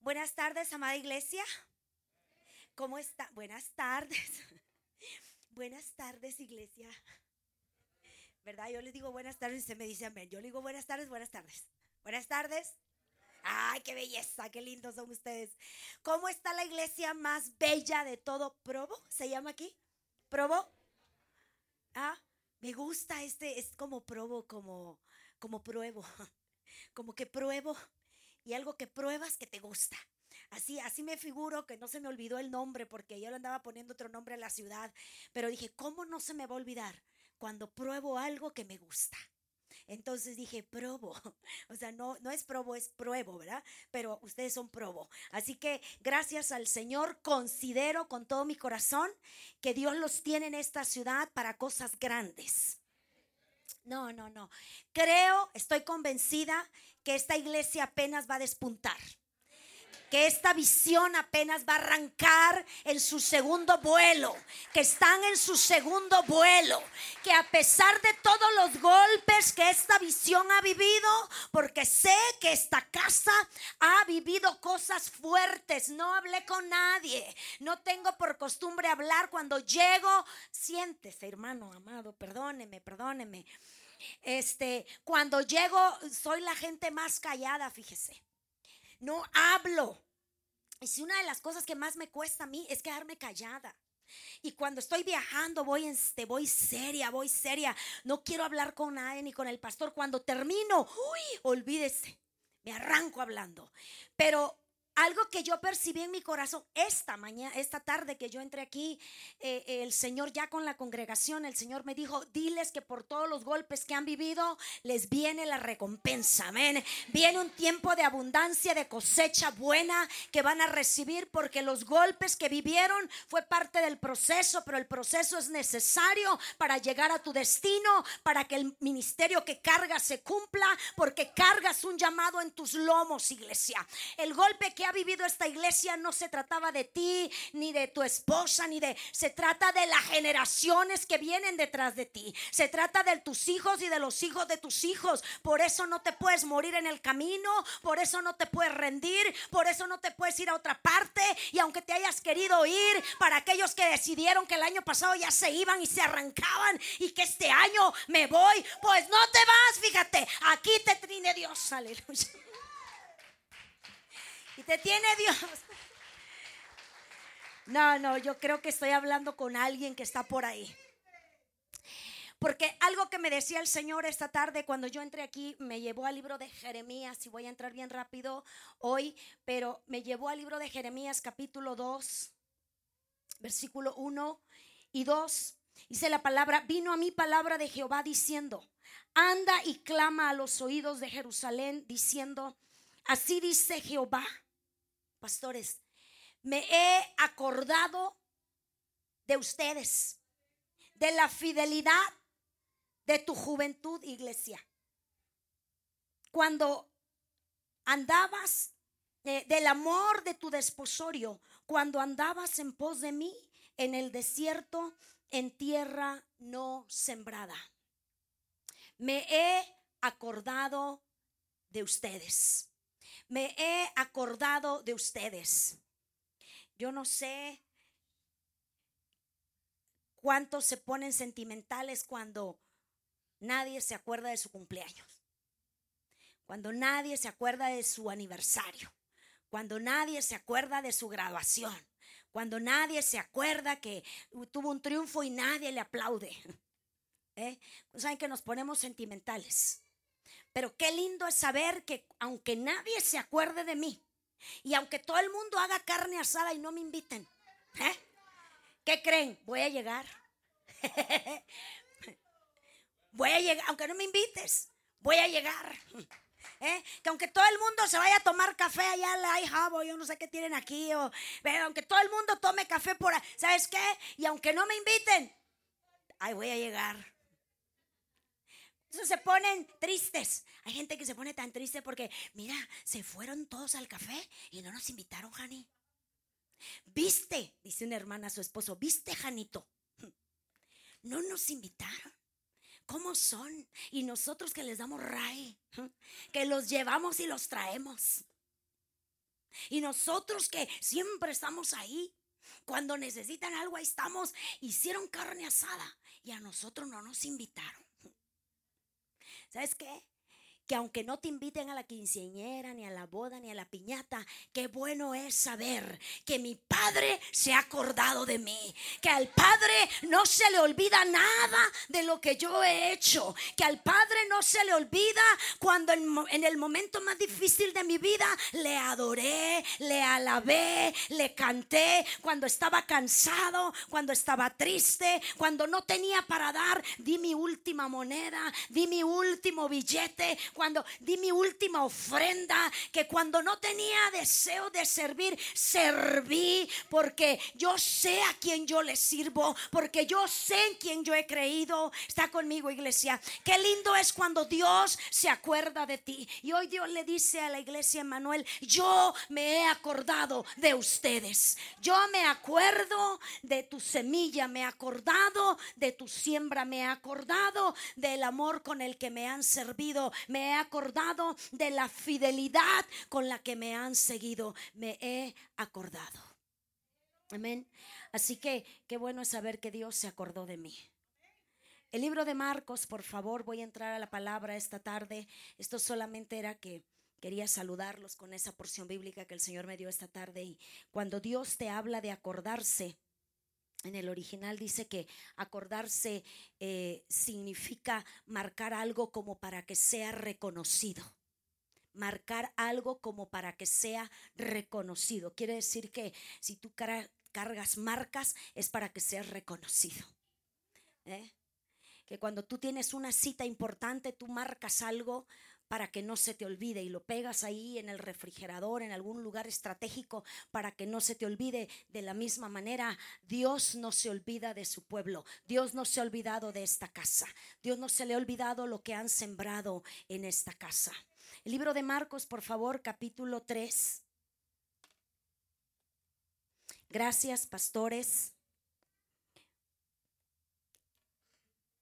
Buenas tardes, amada iglesia. ¿Cómo está? Buenas tardes. Buenas tardes, iglesia. ¿Verdad? Yo les digo buenas tardes y se me dice amén. Yo le digo buenas tardes, buenas tardes. Buenas tardes. Ay, qué belleza, qué lindos son ustedes. ¿Cómo está la iglesia más bella de todo? ¿Probo? ¿Se llama aquí? ¿Probo? Ah, me gusta este, es como probo, como, como pruebo. Como que pruebo y algo que pruebas que te gusta. Así, así me figuro que no se me olvidó el nombre porque yo le andaba poniendo otro nombre a la ciudad. Pero dije, ¿cómo no se me va a olvidar cuando pruebo algo que me gusta? Entonces dije, probo. O sea, no, no es probo, es pruebo, ¿verdad? Pero ustedes son probo. Así que gracias al Señor considero con todo mi corazón que Dios los tiene en esta ciudad para cosas grandes. No, no, no. Creo, estoy convencida que esta iglesia apenas va a despuntar que esta visión apenas va a arrancar en su segundo vuelo, que están en su segundo vuelo, que a pesar de todos los golpes que esta visión ha vivido, porque sé que esta casa ha vivido cosas fuertes, no hablé con nadie, no tengo por costumbre hablar cuando llego, siéntese hermano amado, perdóneme, perdóneme. Este, cuando llego soy la gente más callada, fíjese no hablo. Y si una de las cosas que más me cuesta a mí es quedarme callada. Y cuando estoy viajando, voy, este, voy seria, voy seria. No quiero hablar con nadie ni con el pastor. Cuando termino, uy, olvídese, me arranco hablando. Pero algo que yo percibí en mi corazón esta mañana, esta tarde que yo entré aquí, eh, el Señor ya con la congregación, el Señor me dijo, diles que por todos los golpes que han vivido, les viene la recompensa, amén. Viene un tiempo de abundancia, de cosecha buena que van a recibir porque los golpes que vivieron fue parte del proceso, pero el proceso es necesario para llegar a tu destino, para que el ministerio que cargas se cumpla, porque cargas un llamado en tus lomos, iglesia. El golpe que vivido esta iglesia no se trataba de ti, ni de tu esposa, ni de... Se trata de las generaciones que vienen detrás de ti. Se trata de tus hijos y de los hijos de tus hijos. Por eso no te puedes morir en el camino, por eso no te puedes rendir, por eso no te puedes ir a otra parte. Y aunque te hayas querido ir, para aquellos que decidieron que el año pasado ya se iban y se arrancaban y que este año me voy, pues no te vas, fíjate, aquí te trine Dios, aleluya. Y te tiene Dios. No, no, yo creo que estoy hablando con alguien que está por ahí. Porque algo que me decía el Señor esta tarde cuando yo entré aquí me llevó al libro de Jeremías, y voy a entrar bien rápido hoy, pero me llevó al libro de Jeremías capítulo 2, versículo 1 y 2. Dice la palabra, vino a mí palabra de Jehová diciendo, anda y clama a los oídos de Jerusalén diciendo, así dice Jehová pastores, me he acordado de ustedes, de la fidelidad de tu juventud, iglesia. Cuando andabas eh, del amor de tu desposorio, cuando andabas en pos de mí en el desierto, en tierra no sembrada. Me he acordado de ustedes me he acordado de ustedes. Yo no sé cuántos se ponen sentimentales cuando nadie se acuerda de su cumpleaños, cuando nadie se acuerda de su aniversario, cuando nadie se acuerda de su graduación, cuando nadie se acuerda que tuvo un triunfo y nadie le aplaude. ¿Eh? Saben que nos ponemos sentimentales. Pero qué lindo es saber que aunque nadie se acuerde de mí y aunque todo el mundo haga carne asada y no me inviten, ¿eh? ¿qué creen? Voy a llegar. voy a llegar, aunque no me invites, voy a llegar. ¿Eh? Que aunque todo el mundo se vaya a tomar café allá en la jabo, yo no sé qué tienen aquí, o, pero aunque todo el mundo tome café por ahí, ¿sabes qué? Y aunque no me inviten, ahí voy a llegar. Entonces se ponen tristes. Hay gente que se pone tan triste porque, mira, se fueron todos al café y no nos invitaron, Jani. ¿Viste? Dice una hermana a su esposo, ¿viste, Janito? No nos invitaron. ¿Cómo son? Y nosotros que les damos ray, que los llevamos y los traemos. Y nosotros que siempre estamos ahí, cuando necesitan algo, ahí estamos, hicieron carne asada y a nosotros no nos invitaron. ¿Sabes qué? Que aunque no te inviten a la quinceañera, ni a la boda, ni a la piñata, qué bueno es saber que mi Padre se ha acordado de mí, que al Padre no se le olvida nada de lo que yo he hecho, que al Padre no se le olvida cuando en, el momento más difícil de mi vida le adoré, le alabé, le canté, cuando estaba cansado, cuando estaba triste, cuando no tenía para dar, di mi última moneda, di mi último billete cuando di mi última ofrenda, que cuando no tenía deseo de servir, serví, porque yo sé a quién yo le sirvo, porque yo sé en quién yo he creído. Está conmigo, iglesia. Qué lindo es cuando Dios se acuerda de ti. Y hoy Dios le dice a la iglesia Manuel, yo me he acordado de ustedes. Yo me acuerdo de tu semilla, me he acordado de tu siembra, me he acordado del amor con el que me han servido, acordado de la fidelidad con la que me han seguido. Me he acordado. Amén. Así que qué bueno es saber que Dios se acordó de mí. El libro de Marcos, por favor, voy a entrar a la palabra esta tarde. Esto solamente era que quería saludarlos con esa porción bíblica que el Señor me dio esta tarde. Y cuando Dios te habla de acordarse, en el original dice que acordarse eh, significa marcar algo como para que sea reconocido. Marcar algo como para que sea reconocido. Quiere decir que si tú cargas marcas es para que seas reconocido. ¿eh? Que cuando tú tienes una cita importante, tú marcas algo para que no se te olvide y lo pegas ahí en el refrigerador, en algún lugar estratégico, para que no se te olvide. De la misma manera, Dios no se olvida de su pueblo, Dios no se ha olvidado de esta casa, Dios no se le ha olvidado lo que han sembrado en esta casa. El libro de Marcos, por favor, capítulo 3. Gracias, pastores,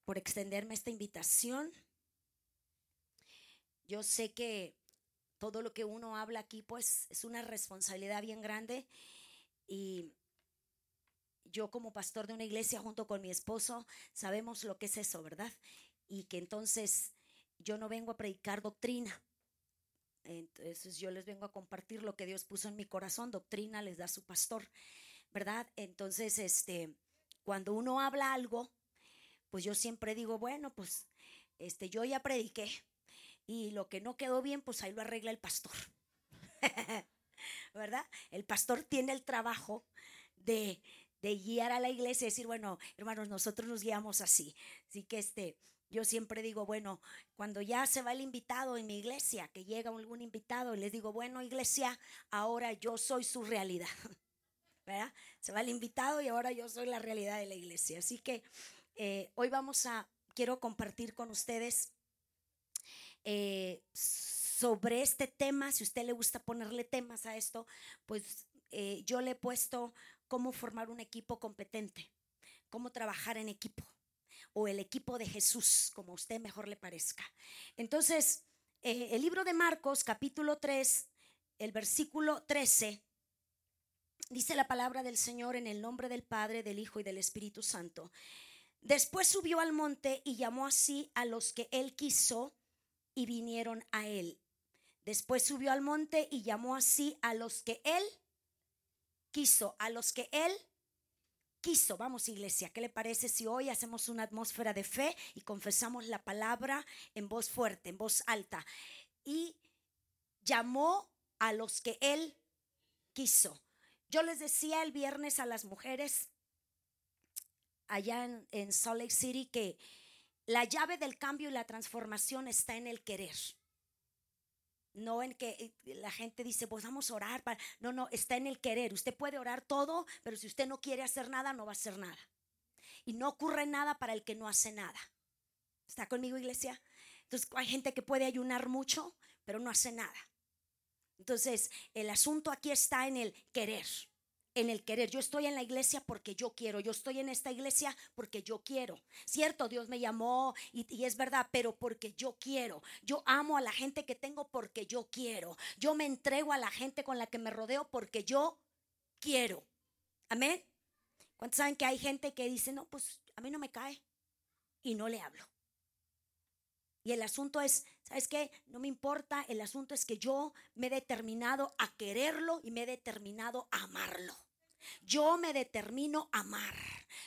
por extenderme esta invitación. Yo sé que todo lo que uno habla aquí, pues es una responsabilidad bien grande. Y yo como pastor de una iglesia junto con mi esposo, sabemos lo que es eso, ¿verdad? Y que entonces yo no vengo a predicar doctrina. Entonces yo les vengo a compartir lo que Dios puso en mi corazón. Doctrina les da su pastor, ¿verdad? Entonces, este, cuando uno habla algo, pues yo siempre digo, bueno, pues este, yo ya prediqué, y lo que no quedó bien, pues ahí lo arregla el pastor. ¿Verdad? El pastor tiene el trabajo de, guiar a la iglesia y decir, bueno, hermanos, nosotros nos guiamos así. Así que este, yo siempre digo, bueno, cuando ya se va el invitado en mi iglesia, que llega algún invitado, y les digo, bueno, iglesia, ahora yo soy su realidad. ¿Verdad? Se va el invitado y ahora yo soy la realidad de la iglesia. Así que eh, hoy vamos a, quiero compartir con ustedes eh, sobre este tema, si usted le gusta ponerle temas a esto, pues eh, yo le he puesto cómo formar un equipo competente, cómo trabajar en equipo o el equipo de Jesús, como a usted mejor le parezca. Entonces, eh, el libro de Marcos, capítulo 3, el versículo 13, dice la palabra del Señor en el nombre del Padre, del Hijo y del Espíritu Santo. Después subió al monte y llamó así a los que él quiso y vinieron a él. Después subió al monte y llamó así a los que él quiso, a los que él quiso. Vamos iglesia, ¿qué le parece si hoy hacemos una atmósfera de fe y confesamos la palabra en voz fuerte, en voz alta? Y llamó a los que él quiso. Yo les decía el viernes a las mujeres allá en, Salt Lake City que la llave del cambio y la transformación está en el querer. No en que eh, la gente dice, pues vamos a orar. Para... No, no, está en el querer. Usted puede orar todo, pero si usted no quiere hacer nada, no va a hacer nada. Y no ocurre nada para el que no hace nada. ¿Está conmigo, iglesia? Entonces, hay gente que puede ayunar mucho, pero no hace nada. Entonces, el asunto aquí está en el querer. En el querer. Yo estoy en la iglesia porque yo quiero. Yo estoy en esta iglesia porque yo quiero. Cierto, Dios me llamó y, es verdad, pero porque yo quiero. Yo amo a la gente que tengo porque yo quiero. Yo me entrego a la gente con la que me rodeo porque yo quiero. Amén. ¿Cuántos saben que hay gente que dice, no, pues a mí no me cae y no le hablo? Y el asunto es, ¿sabes qué? No me importa, el asunto es que yo me he determinado a quererlo y me he determinado a amarlo. Yo me determino amar.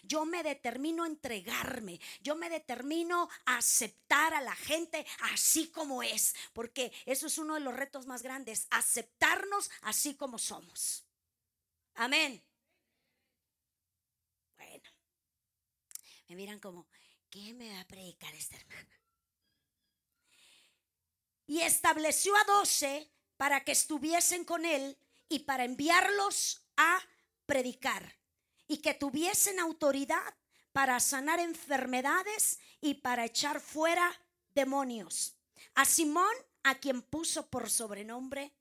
Yo me determino entregarme. Yo me determino a aceptar a la gente así como es. Porque eso es uno de los retos más grandes. Aceptarnos así como somos. Amén. Bueno. Me miran como, ¿qué me va a predicar esta hermana? Y estableció a doce para que estuviesen con él y para enviarlos a predicar y que tuviesen autoridad para sanar enfermedades y para echar fuera demonios. A Simón, a quien puso por sobrenombre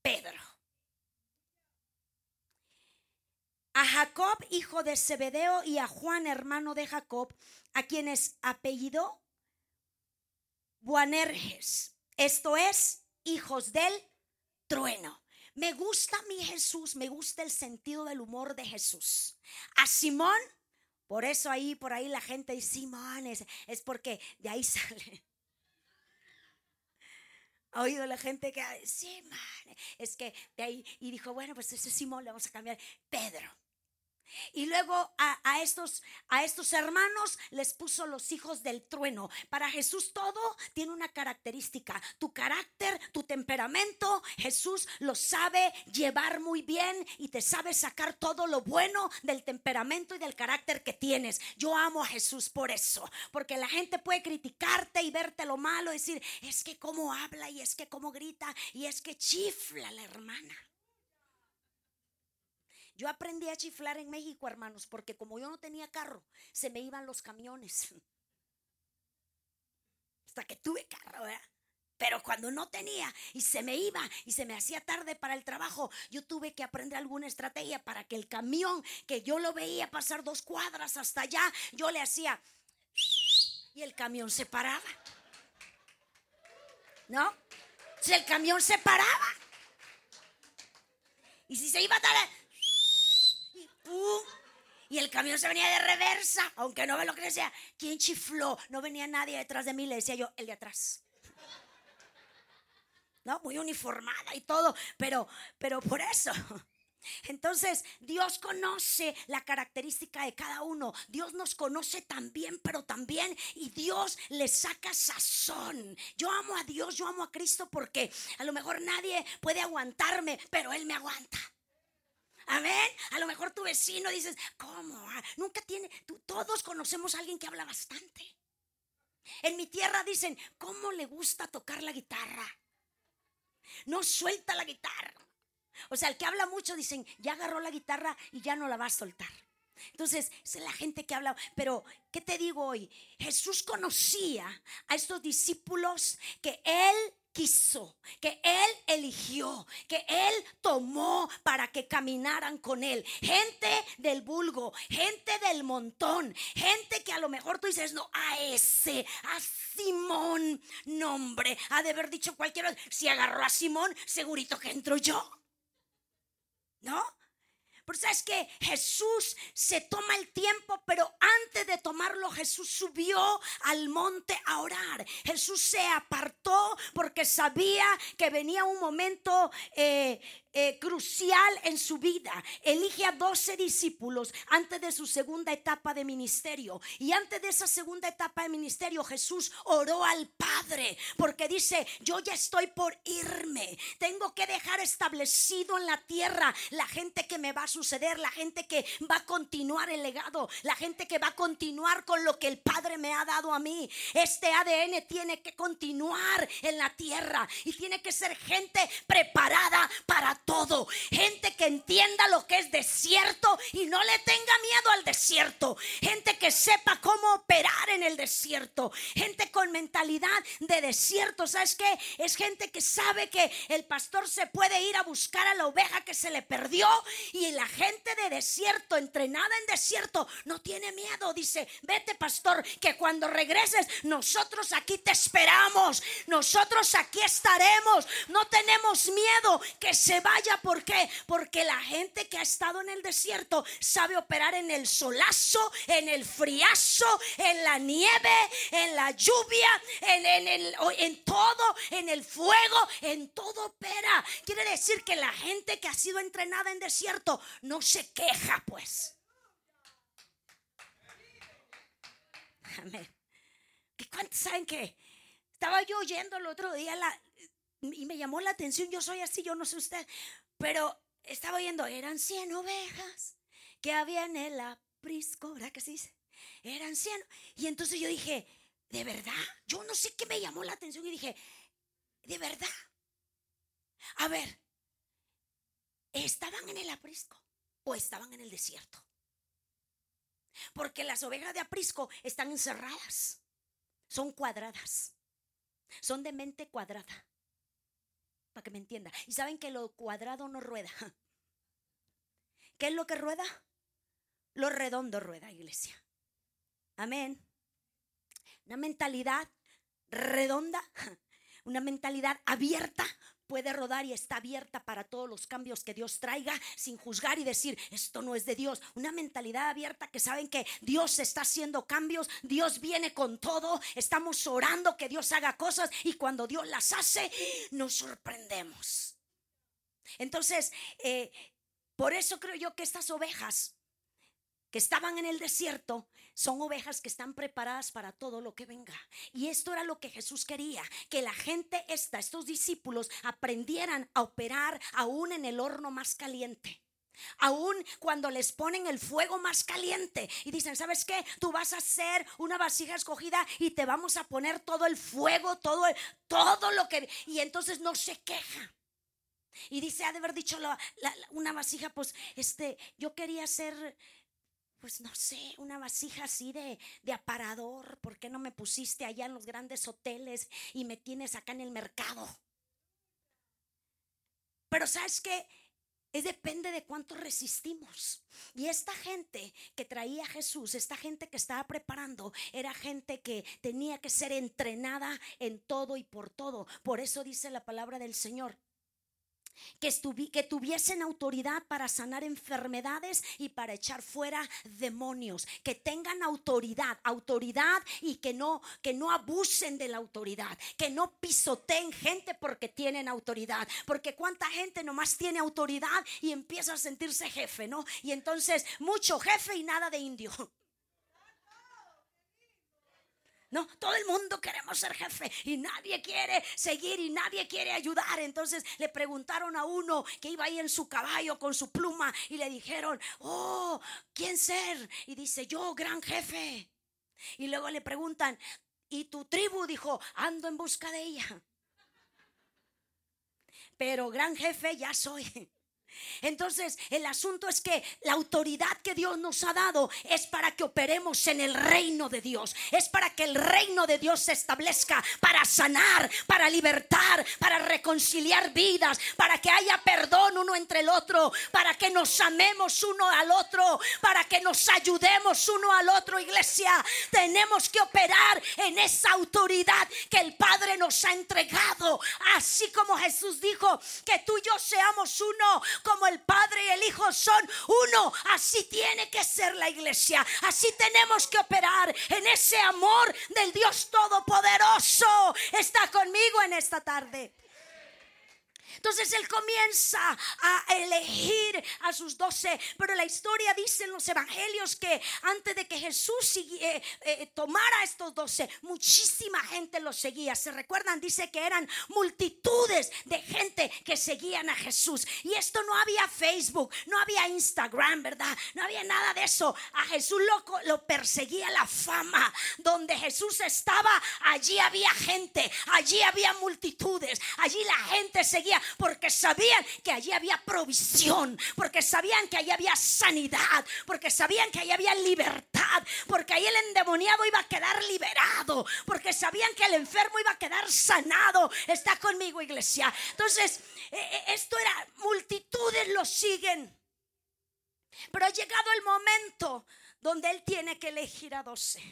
Pedro. A Jacob, hijo de Zebedeo, y a Juan, hermano de Jacob, a quienes apellidó Buanerges. Esto es, hijos del trueno. Me gusta mi Jesús, me gusta el sentido del humor de Jesús. A Simón, por eso ahí, por ahí la gente dice, Simón, es, porque de ahí sale. Ha oído la gente que, Simón, es que de ahí, y dijo, bueno, pues ese Simón le vamos a cambiar, Pedro. Y luego a, estos, a estos hermanos les puso los hijos del trueno. Para Jesús todo tiene una característica. Tu carácter, tu temperamento, Jesús lo sabe llevar muy bien y te sabe sacar todo lo bueno del temperamento y del carácter que tienes. Yo amo a Jesús por eso. Porque la gente puede criticarte y verte lo malo, decir, es que cómo habla y es que cómo grita y es que chifla la hermana. Yo aprendí a chiflar en México, hermanos, porque como yo no tenía carro, se me iban los camiones. Hasta que tuve carro, ¿verdad? Pero cuando no tenía y se me iba y se me hacía tarde para el trabajo, yo tuve que aprender alguna estrategia para que el camión que yo lo veía pasar dos cuadras hasta allá, yo le hacía y el camión se paraba. ¿No? Si el camión se paraba. Y si se iba a dar y el camión se venía de reversa, aunque no ve lo que decía. ¿Quién chifló? No venía nadie detrás de mí, le decía yo, el de atrás. No, muy uniformada y todo, pero, pero por eso. Entonces, Dios conoce la característica de cada uno. Dios nos conoce también, pero también, y Dios le saca sazón. Yo amo a Dios, yo amo a Cristo porque a lo mejor nadie puede aguantarme, pero Él me aguanta. Amén. A lo mejor tu vecino dices, ¿cómo? Ah, nunca tiene, todos conocemos a alguien que habla bastante. En mi tierra dicen, ¿cómo le gusta tocar la guitarra? No suelta la guitarra. O sea, el que habla mucho dicen, ya agarró la guitarra y ya no la va a soltar. Entonces, es la gente que habla. Pero, ¿qué te digo hoy? Jesús conocía a estos discípulos que él quiso, que Él eligió, que Él tomó para que caminaran con Él. Gente del vulgo, gente del montón, gente que a lo mejor tú dices, no, a ese, a Simón, nombre, ha de haber dicho cualquiera, si agarró a Simón, segurito que entro yo. ¿No? Pero sabes que Jesús se toma el tiempo, pero antes de tomarlo, Jesús subió al monte a orar. Jesús se apartó porque sabía que venía un momento eh, eh, crucial en su vida. Elige a 12 discípulos antes de su segunda etapa de ministerio. Y antes de esa segunda etapa de ministerio, Jesús oró al Padre porque dice, yo ya estoy por irme. Tengo que dejar establecido en la tierra la gente que me va a suceder, la gente que va a continuar el legado, la gente que va a continuar con lo que el Padre me ha dado a mí. Este ADN tiene que continuar en la tierra y tiene que ser gente preparada para todo. Gente que entienda lo que es desierto y no le tenga miedo al desierto. Gente que sepa cómo operar en el desierto. Gente con mentalidad de desierto. ¿Sabes qué? Es gente que sabe que el pastor se puede ir a buscar a la oveja que se le perdió y la gente de desierto, entrenada en desierto, no tiene miedo. Dice, vete pastor, que cuando regreses, nosotros aquí te esperamos. Nosotros aquí estaremos. No tenemos miedo que se vaya. ¿Por qué? Porque la gente que ha estado en el desierto sabe operar en el solazo, en el friazo, en la nieve, en la lluvia, en, en todo, en el fuego, en todo opera. Quiere decir que la gente que ha sido entrenada en desierto no se queja, pues. Amén. ¿Cuántos saben que estaba yo oyendo el otro día y me llamó la atención? Yo soy así, yo no sé usted, pero estaba oyendo, eran 100 ovejas que había en el aprisco, ¿verdad que se dice? Eran 100. Y entonces yo dije, ¿de verdad? Yo no sé qué me llamó la atención y dije, ¿de verdad? A ver, ¿estaban en el aprisco o estaban en el desierto? Porque las ovejas de aprisco están encerradas, son cuadradas, son de mente cuadrada, para que me entienda. Y saben que lo cuadrado no rueda. ¿Qué es lo que rueda? Lo redondo rueda, iglesia. Amén. Una mentalidad redonda, una mentalidad abierta puede rodar y está abierta para todos los cambios que Dios traiga sin juzgar y decir, esto no es de Dios. Una mentalidad abierta que saben que Dios está haciendo cambios, Dios viene con todo, estamos orando que Dios haga cosas y cuando Dios las hace, nos sorprendemos. Entonces, eh, por eso creo yo que estas ovejas que estaban en el desierto son ovejas que están preparadas para todo lo que venga. Y esto era lo que Jesús quería, que la gente esta, estos discípulos aprendieran a operar aún en el horno más caliente. Aún cuando les ponen el fuego más caliente y dicen, ¿sabes qué? Tú vas a hacer una vasija escogida y te vamos a poner todo el fuego, todo, todo lo que... Y entonces no se queja. Y dice, ha de haber dicho una vasija, pues, este, yo quería hacer pues no sé, una vasija así de, de, aparador. ¿Por qué no me pusiste allá en los grandes hoteles y me tienes acá en el mercado? Pero sabes que es depende de cuánto resistimos. Y esta gente que traía a Jesús, esta gente que estaba preparando, era gente que tenía que ser entrenada en todo y por todo. Por eso dice la palabra del Señor que, tuviesen autoridad para sanar enfermedades y para echar fuera demonios, que tengan autoridad, autoridad y que no, que no abusen de la autoridad, que no pisoteen gente porque tienen autoridad, porque cuánta gente nomás tiene autoridad y empieza a sentirse jefe, ¿no? Y entonces mucho jefe y nada de indio. No, todo el mundo queremos ser jefe y nadie quiere seguir y nadie quiere ayudar. Entonces le preguntaron a uno que iba ahí en su caballo con su pluma y le dijeron, oh, ¿quién ser? Y dice, yo, gran jefe. Y luego le preguntan, ¿y tu tribu? Dijo, ando en busca de ella. Pero gran jefe ya soy. Entonces, el asunto es que la autoridad que Dios nos ha dado es para que operemos en el reino de Dios. Es para que el reino de Dios se establezca, para sanar, para libertar, para reconciliar vidas, para que haya perdón uno entre el otro, para que nos amemos uno al otro, para que nos ayudemos uno al otro, iglesia. Tenemos que operar en esa autoridad que el Padre nos ha entregado. Así como Jesús dijo que tú y yo seamos uno como el Padre y el Hijo son uno. Así tiene que ser la iglesia. Así tenemos que operar en ese amor del Dios Todopoderoso. Está conmigo en esta tarde. Entonces él comienza a elegir a sus doce. Pero la historia dice en los evangelios que antes de que Jesús eh, eh, tomara estos doce, muchísima gente los seguía. ¿Se recuerdan? Dice que eran multitudes de gente que seguían a Jesús. Y esto no había Facebook, no había Instagram, ¿verdad? No había nada de eso. A Jesús lo, lo perseguía la fama. Donde Jesús estaba, allí había gente, allí había multitudes, allí la gente seguía porque sabían que allí había provisión, porque sabían que allí había sanidad, porque sabían que allí había libertad, porque ahí el endemoniado iba a quedar liberado, porque sabían que el enfermo iba a quedar sanado. Está conmigo, iglesia. Entonces, eh, eh, esto era, multitudes lo siguen. Pero ha llegado el momento donde Él tiene que elegir a doce.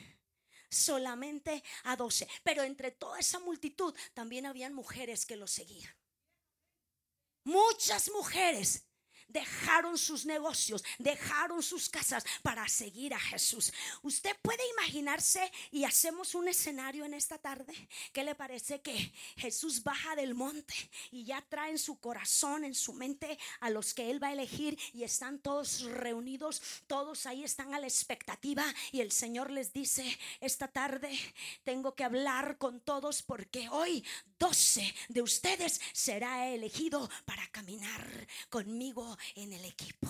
Solamente a doce. Pero entre toda esa multitud también habían mujeres que lo seguían. Muchas mujeres dejaron sus negocios, dejaron sus casas para seguir a Jesús. Usted puede imaginarse y hacemos un escenario en esta tarde. ¿Qué le parece que Jesús baja del monte y ya trae en su corazón, en su mente a los que él va a elegir y están todos reunidos, todos ahí están a la expectativa y el Señor les dice, esta tarde tengo que hablar con todos porque hoy 12 de ustedes será elegido para caminar conmigo en el equipo.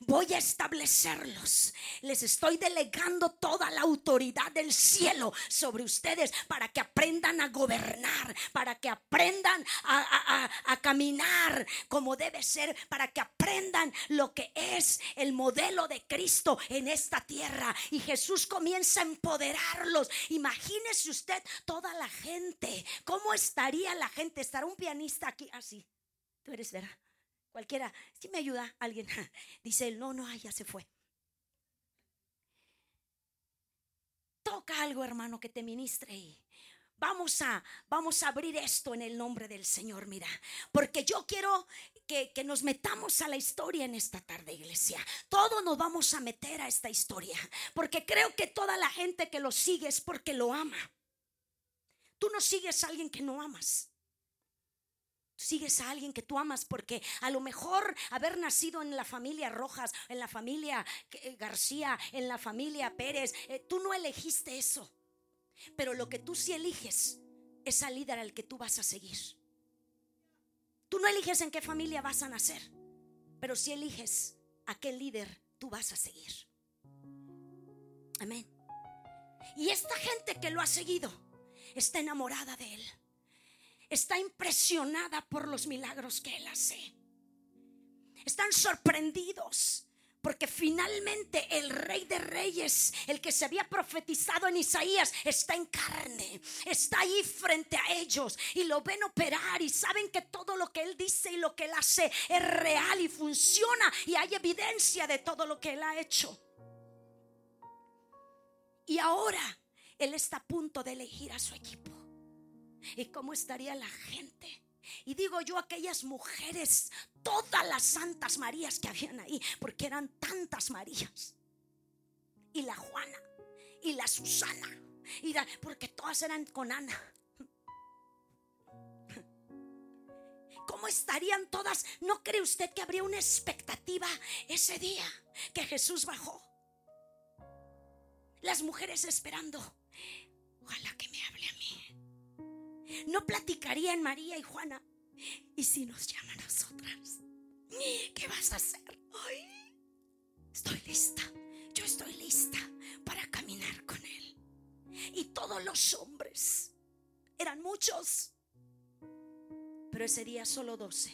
Voy a establecerlos. Les estoy delegando toda la autoridad del cielo sobre ustedes para que aprendan a gobernar, para que aprendan a, caminar como debe ser, para que aprendan lo que es el modelo de Cristo en esta tierra. Y Jesús comienza a empoderarlos. Imagínese usted toda la gente. ¿Cómo estaría la gente? Estará un pianista aquí así. Tú eres, ¿verdad? Cualquiera, si me ayuda alguien, dice él, no, no, ya se fue. Toca algo, hermano, que te ministre. Vamos a, vamos a abrir esto en el nombre del Señor, mira, porque yo quiero que, que, nos metamos a la historia en esta tarde, iglesia. Todos nos vamos a meter a esta historia, porque creo que toda la gente que lo sigue es porque lo ama. Tú no sigues a alguien que no amas sigues a alguien que tú amas porque a lo mejor haber nacido en la familia Rojas, en la familia eh, García, en la familia Pérez, eh, tú no elegiste eso. Pero lo que tú sí eliges es al líder al que tú vas a seguir. Tú no eliges en qué familia vas a nacer, pero sí eliges a qué líder tú vas a seguir. Amén. Y esta gente que lo ha seguido está enamorada de él está impresionada por los milagros que Él hace. Están sorprendidos porque finalmente el rey de reyes, el que se había profetizado en Isaías, está en carne, está ahí frente a ellos y lo ven operar y saben que todo lo que él dice y lo que él hace es real y funciona y hay evidencia de todo lo que él ha hecho. Y ahora él está a punto de elegir a su equipo. ¿Y cómo estaría la gente? Y digo yo aquellas mujeres, todas las santas Marías que habían ahí, porque eran tantas Marías. Y la Juana, y la Susana, y porque todas eran con Ana. ¿Cómo estarían todas? ¿No cree usted que habría una expectativa ese día que Jesús bajó? Las mujeres esperando. Ojalá que me hable a mí no platicaría en María y Juana. ¿Y si nos llama a nosotras? ¿Qué vas a hacer? estoy lista. Yo estoy lista para caminar con Él. Y todos los hombres, eran muchos, pero ese día solo doce.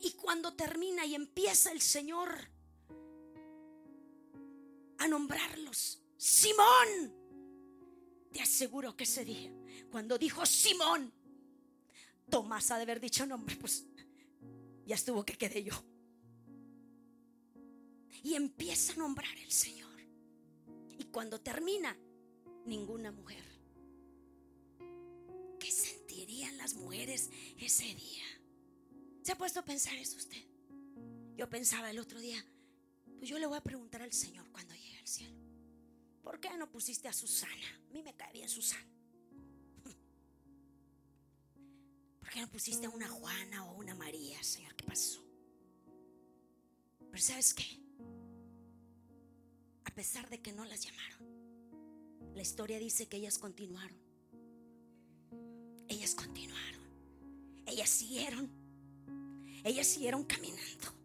Y cuando termina y empieza el Señor a nombrarlos, Simón, te aseguro que ese día, cuando dijo Simón, Tomás ha de haber dicho nombre, pues ya estuvo que quedé yo. Y empieza a nombrar el Señor. Y cuando termina, ninguna mujer. ¿Qué sentirían las mujeres ese día? ¿Se ha puesto a pensar eso usted? Yo pensaba el otro día, pues yo le voy a preguntar al Señor cuando llegue al cielo. ¿Por qué no pusiste a Susana? A mí me cae bien Susana. ¿Por qué no pusiste a una Juana o una María, Señor? ¿Qué pasó? Pero ¿sabes qué? A pesar de que no las llamaron, la historia dice que ellas continuaron. Ellas continuaron. Ellas siguieron. Ellas siguieron caminando.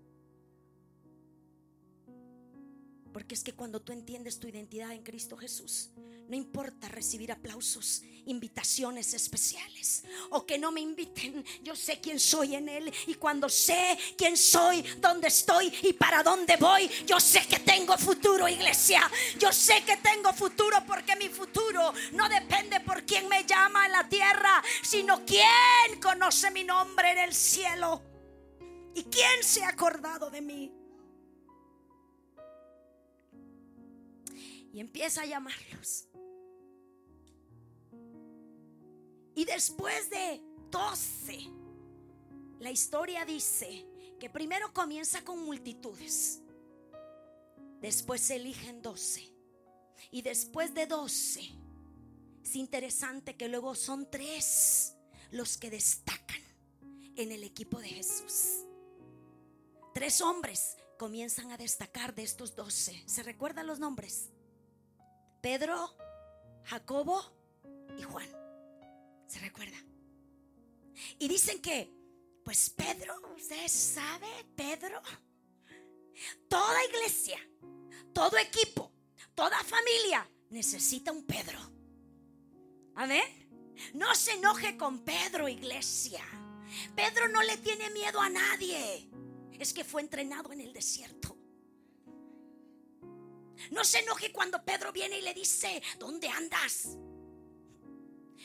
Porque es que cuando tú entiendes tu identidad en Cristo Jesús, no importa recibir aplausos, invitaciones especiales o que no me inviten. Yo sé quién soy en Él y cuando sé quién soy, dónde estoy y para dónde voy, yo sé que tengo futuro, iglesia. Yo sé que tengo futuro porque mi futuro no depende por quién me llama en la tierra, sino quién conoce mi nombre en el cielo. ¿Y quién se ha acordado de mí? Y empieza a llamarlos. Y después de 12, la historia dice que primero comienza con multitudes. Después se eligen 12. Y después de 12, es interesante que luego son tres los que destacan en el equipo de Jesús. Tres hombres comienzan a destacar de estos 12. ¿Se recuerdan los nombres? Pedro, Jacobo y Juan. ¿Se recuerda? Y dicen que, pues Pedro, usted sabe, Pedro, toda iglesia, todo equipo, toda familia necesita un Pedro. Amén. No se enoje con Pedro, iglesia. Pedro no le tiene miedo a nadie. Es que fue entrenado en el desierto. No se enoje cuando Pedro viene y le dice, ¿dónde andas?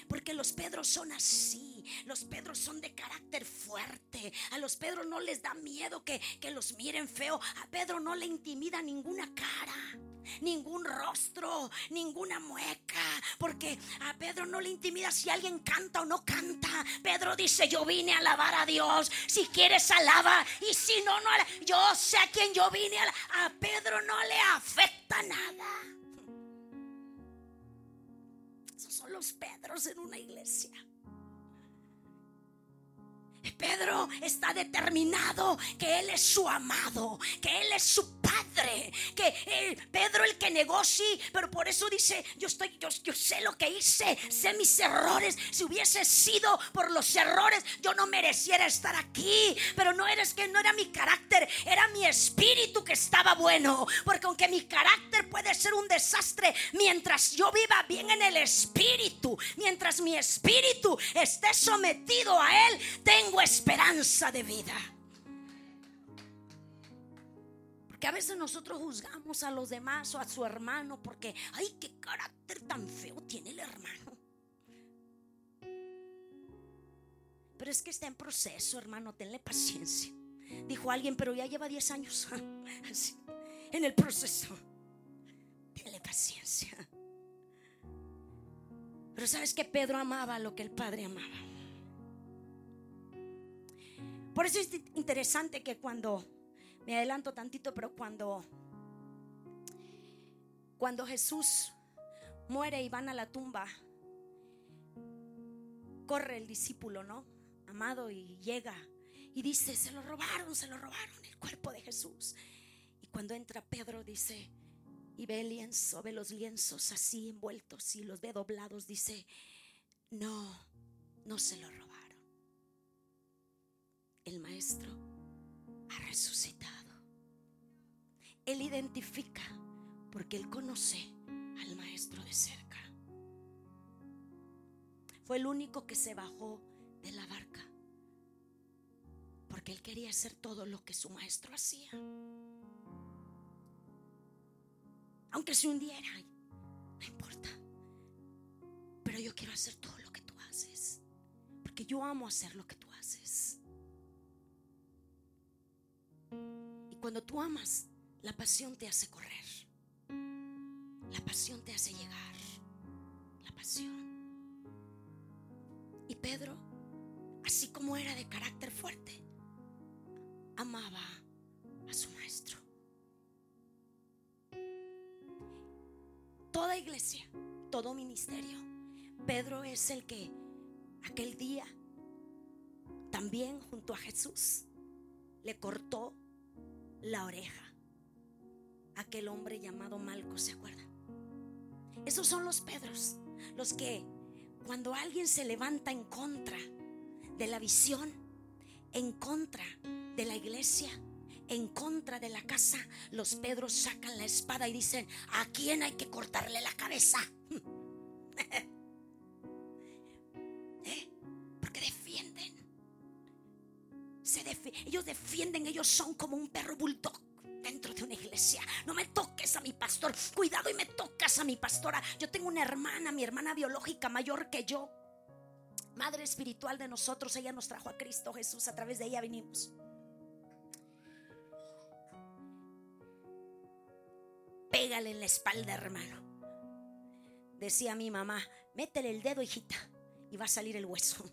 Porque los Pedros son así. Los Pedros son de carácter fuerte. A los Pedros no les da miedo que, que los miren feo. A Pedro no le intimida ninguna cara ningún rostro, ninguna mueca, porque a Pedro no le intimida si alguien canta o no canta. Pedro dice, yo vine a alabar a Dios, si quieres alaba, y si no, no, yo sé a quien yo vine a, a Pedro no le afecta nada. Son los Pedros en una iglesia. Pedro está determinado que Él es su amado, que Él es su padre, que Pedro el que sí, pero por eso dice, yo estoy, yo, yo sé lo que hice, sé mis errores, si hubiese sido por los errores, yo no mereciera estar aquí, pero no eres que no era mi carácter, era mi espíritu que estaba bueno, porque aunque mi carácter puede ser un desastre, mientras yo viva bien en el espíritu, mientras mi espíritu esté sometido a Él, tengo esperanza de vida. Porque a veces nosotros juzgamos a los demás o a su hermano porque, ay, qué carácter tan feo tiene el hermano. Pero es que está en proceso, hermano, tenle paciencia. Dijo alguien, pero ya lleva 10 años en el proceso. Tenle paciencia. Pero sabes que Pedro amaba lo que el Padre amaba. Por eso es interesante que cuando, me adelanto tantito, pero cuando, cuando Jesús muere y van a la tumba, corre el discípulo, ¿no? Amado y llega y dice, se lo robaron, se lo robaron el cuerpo de Jesús. Y cuando entra Pedro dice, y ve el lienzo, ve los lienzos así envueltos y los ve doblados, dice, no, no se lo robaron el maestro ha resucitado. Él identifica porque él conoce al maestro de cerca. Fue el único que se bajó de la barca porque él quería hacer todo lo que su maestro hacía. Aunque se hundiera, no importa. Pero yo quiero hacer todo lo que tú haces. Porque yo amo hacer lo que tú Cuando tú amas, la pasión te hace correr. La pasión te hace llegar. La pasión. Y Pedro, así como era de carácter fuerte, amaba a su maestro. Toda iglesia, todo ministerio, Pedro es el que aquel día, también junto a Jesús, le cortó la oreja. Aquel hombre llamado Malco, ¿se acuerdan? Esos son los Pedros, los que cuando alguien se levanta en contra de la visión, en contra de la iglesia, en contra de la casa, los Pedros sacan la espada y dicen, ¿a quién hay que cortarle la cabeza? Ellos defienden, ellos son como un perro bulldog dentro de una iglesia. No me toques a mi pastor. Cuidado y me tocas a mi pastora. Yo tengo una hermana, mi hermana biológica mayor que yo. Madre espiritual de nosotros, ella nos trajo a Cristo Jesús, a través de ella venimos. Pégale en la espalda, hermano. Decía mi mamá, métele el dedo, hijita, y va a salir el hueso.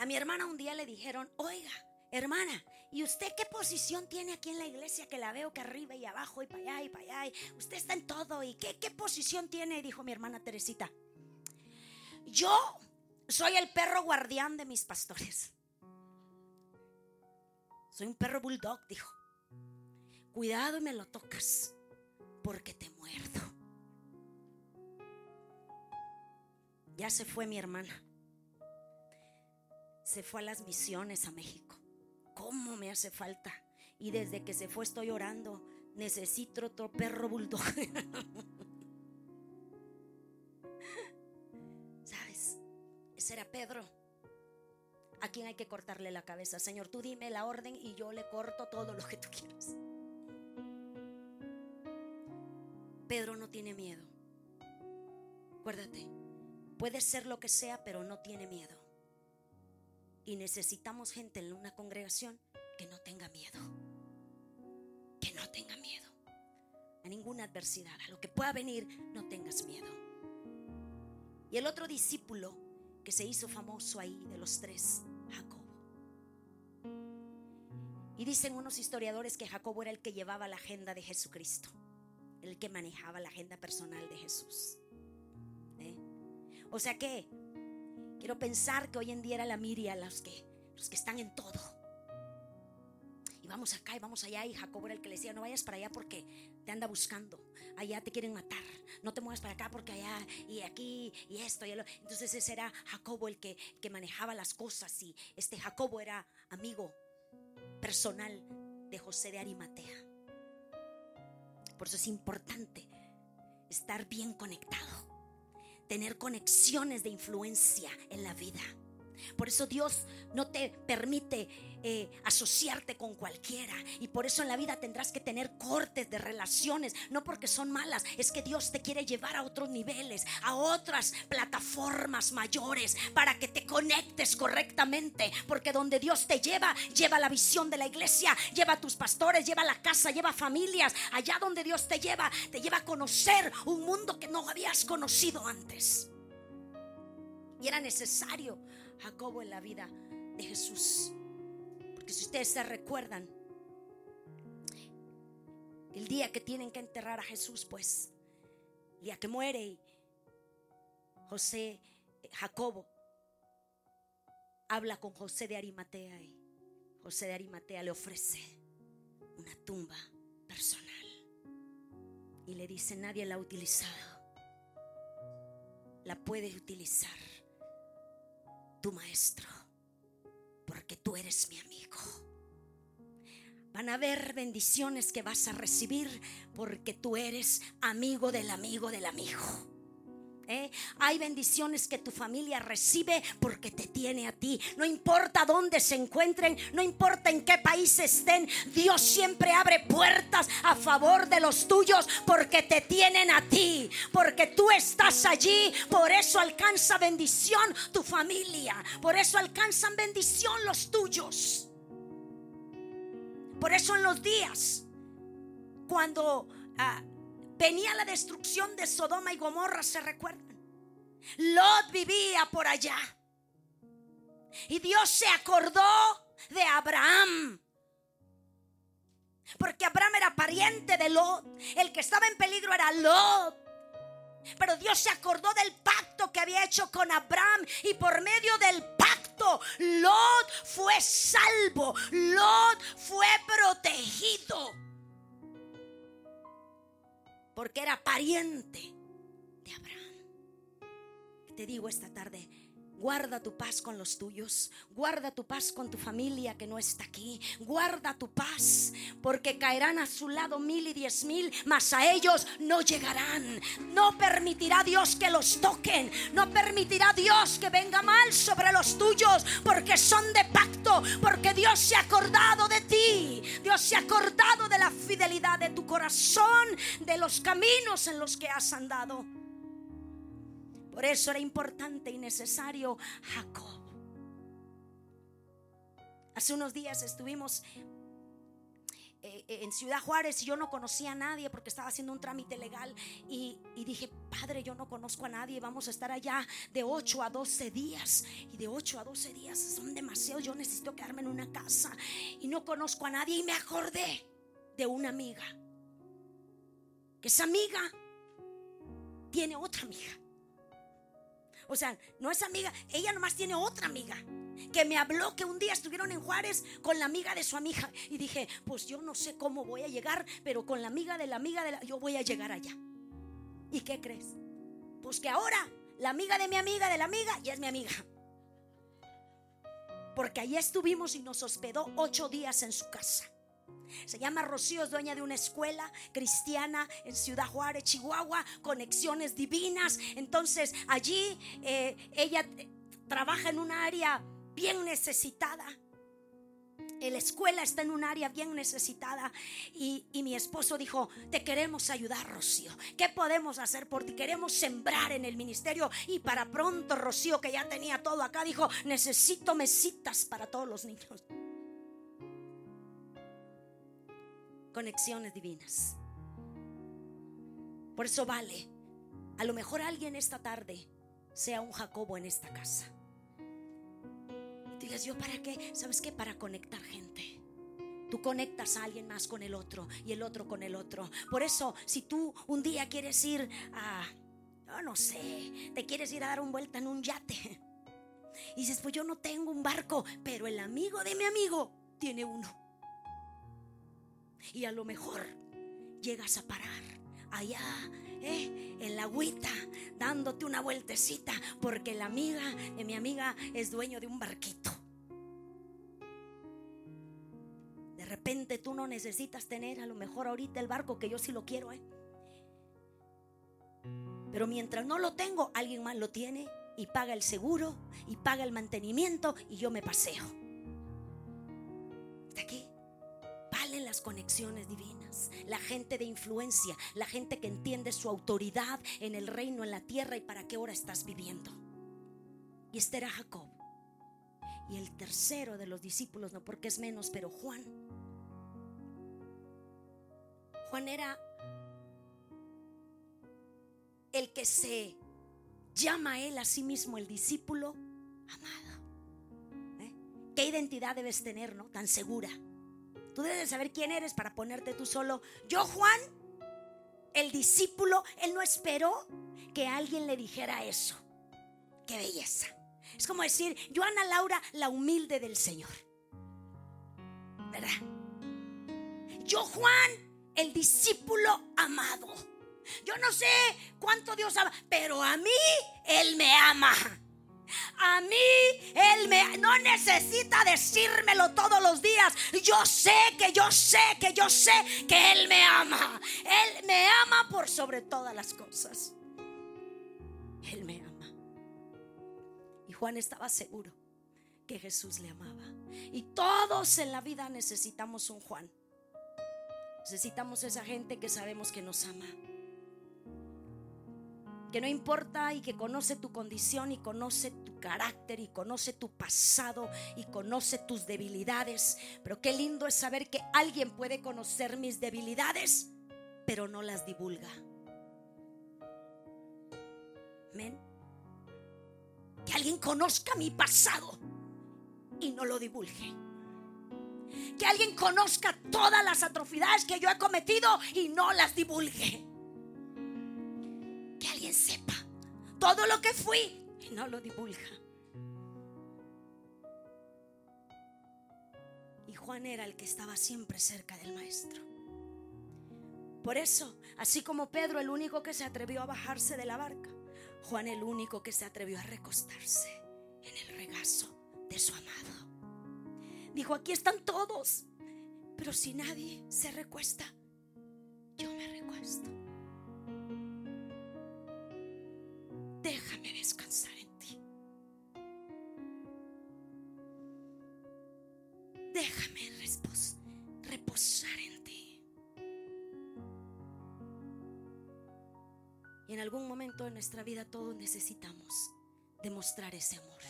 A mi hermana un día le dijeron, oiga, hermana, ¿y usted qué posición tiene aquí en la iglesia que la veo que arriba y abajo y para allá y para allá? usted está en todo. ¿Y qué, qué posición tiene? Dijo mi hermana Teresita. Yo soy el perro guardián de mis pastores. Soy un perro bulldog, dijo. Cuidado y me lo tocas, porque te muerdo. Ya se fue mi hermana. Se fue a las misiones a México. ¿Cómo me hace falta? Y desde que se fue estoy orando. Necesito otro perro bulldog. ¿Sabes? Ese era Pedro. ¿A quién hay que cortarle la cabeza? Señor, tú dime la orden y yo le corto todo lo que tú quieras. Pedro no tiene miedo. Acuérdate, puede ser lo que sea, pero no tiene miedo. Y necesitamos gente en una congregación que no tenga miedo. Que no tenga miedo a ninguna adversidad, a lo que pueda venir, no tengas miedo. Y el otro discípulo que se hizo famoso ahí de los tres, Jacobo. Y dicen unos historiadores que Jacobo era el que llevaba la agenda de Jesucristo, el que manejaba la agenda personal de Jesús. ¿Eh? O sea que quiero pensar que hoy en día era la Miria los que, los que están en todo vamos acá y vamos allá. Y Jacobo era el que le decía, no vayas para allá porque te anda buscando. Allá te quieren matar. No te muevas para acá porque allá y aquí y esto. Y Entonces ese era Jacobo el que, que manejaba las cosas. Y este Jacobo era amigo personal de José de Arimatea. Por eso es importante estar bien conectado. Tener conexiones de influencia en la vida. Por eso Dios no te permite eh, asociarte con cualquiera. Y por eso en la vida tendrás que tener cortes de relaciones. No porque son malas, es que Dios te quiere llevar a otros niveles, a otras plataformas mayores, para que te conectes correctamente. Porque donde Dios te lleva, lleva la visión de la iglesia, lleva a tus pastores, lleva la casa, lleva familias. Allá donde Dios te lleva, te lleva a conocer un mundo que no habías conocido antes. Y era necesario Jacobo en la vida de Jesús. Si ustedes se recuerdan, el día que tienen que enterrar a Jesús, pues, el día que muere y José, Jacobo, habla con José de Arimatea y José de Arimatea le ofrece una tumba personal. Y le dice, nadie la ha utilizado. La puede utilizar tu maestro, porque tú eres mi amigo. Van a haber bendiciones que vas a recibir porque tú eres amigo del amigo del amigo. ¿Eh? Hay bendiciones que tu familia recibe porque te tiene a ti. No importa dónde se encuentren, no importa en qué país estén, Dios siempre abre puertas a favor de los tuyos porque te tienen a ti, porque tú estás allí. Por eso alcanza bendición tu familia, por eso alcanzan bendición los tuyos. Por eso en los días cuando ah, venía la destrucción de Sodoma y Gomorra, ¿se recuerdan? Lot vivía por allá. Y Dios se acordó de Abraham. Porque Abraham era pariente de Lot. El que estaba en peligro era Lot. Pero Dios se acordó del pacto que había hecho con Abraham y por medio del pacto Lot fue salvo, Lot fue protegido porque era pariente de Abraham. Te digo esta tarde, Guarda tu paz con los tuyos. Guarda tu paz con tu familia que no está aquí. Guarda tu paz. Porque caerán a su lado mil y diez mil, mas a ellos no llegarán. No permitirá Dios que los toquen. No permitirá Dios que venga mal sobre los tuyos. Porque son de pacto. Porque Dios se ha acordado de ti. Dios se ha acordado de la fidelidad de tu corazón. De los caminos en los que has andado. Por eso era importante y necesario Jacob. Hace unos días estuvimos eh, eh, en Ciudad Juárez y yo no conocía a nadie porque estaba haciendo un trámite legal y, dije, Padre, yo no conozco a nadie, vamos a estar allá de 8 a 12 días y de 8 a 12 días son demasiados, yo necesito quedarme en una casa y no conozco a nadie y me acordé de una amiga, que esa amiga tiene otra amiga. O sea, no es amiga, ella nomás tiene otra amiga que me habló que un día estuvieron en Juárez con la amiga de su amiga. Y dije, pues yo no sé cómo voy a llegar, pero con la amiga de la amiga de la... Yo voy a llegar allá. ¿Y qué crees? Pues que ahora la amiga de mi amiga de la amiga ya es mi amiga. Porque allí estuvimos y nos hospedó ocho días en su casa. Se llama Rocío, es dueña de una escuela cristiana en Ciudad Juárez, Chihuahua, conexiones divinas. Entonces allí eh, ella trabaja en un área bien necesitada. La escuela está en un área bien necesitada y, mi esposo dijo, te queremos ayudar, Rocío. ¿Qué podemos hacer por ti? Queremos sembrar en el ministerio y para pronto Rocío, que ya tenía todo acá, dijo, necesito mesitas para todos los niños. Conexiones divinas. Por eso vale. A lo mejor alguien esta tarde sea un Jacobo en esta casa ¿yo para qué? ¿Sabes qué? Para conectar gente. Tú conectas a alguien más con el otro y el otro con el otro. Por eso, si tú un día quieres ir a, yo no sé, te quieres ir a dar un vuelta en un yate. Y dices, pues yo no tengo un barco, pero el amigo de mi amigo tiene uno. Y a lo mejor llegas a parar allá ¿eh? en la agüita, dándote una vueltecita, porque la amiga de mi amiga es dueño de un barquito. repente tú no necesitas tener a lo mejor ahorita el barco que yo sí lo quiero, ¿eh? Pero mientras no lo tengo, alguien más lo tiene y paga el seguro y paga el mantenimiento y yo me paseo. ¿Está aquí? Valen las conexiones divinas, la gente de influencia, la gente que entiende su autoridad en el reino, en la tierra y para qué hora estás viviendo. Y este era Jacob. Y el tercero de los discípulos, no porque es menos, pero Juan Juan era el que se llama a él a sí mismo el discípulo amado. ¿Eh? ¿Qué identidad debes tener, no? Tan segura. Tú debes saber quién eres para ponerte tú solo. Yo, Juan, el discípulo, él no esperó que alguien le dijera eso. Qué belleza. Es como decir, yo, Ana Laura, la humilde del Señor. ¿Verdad? Yo, Juan, el discípulo amado. Yo no sé cuánto Dios ama, pero a mí Él me ama. A mí Él me no necesita decírmelo todos los días. Yo sé que yo sé que yo sé que Él me ama. Él me ama por sobre todas las cosas. Él me ama. Y Juan estaba seguro que Jesús le amaba. Y todos en la vida necesitamos un Juan. Necesitamos esa gente que sabemos que nos ama. Que no importa y que conoce tu condición y conoce tu carácter y conoce tu pasado y conoce tus debilidades. Pero qué lindo es saber que alguien puede conocer mis debilidades, pero no las divulga. Amén. Que alguien conozca mi pasado y no lo divulgue que alguien conozca todas las atrocidades que yo he cometido y no las divulgue. Sepa todo lo que fui y no lo divulga. Y Juan era el que estaba siempre cerca del maestro. Por eso, así como Pedro el único que se atrevió a bajarse de la barca, Juan el único que se atrevió a recostarse en el regazo de su amado. Dijo, aquí están todos. Pero si nadie se recuesta, yo me recuesto. Déjame descansar en ti. Déjame reposar en ti. Y en algún momento de nuestra vida todos necesitamos demostrar ese amor.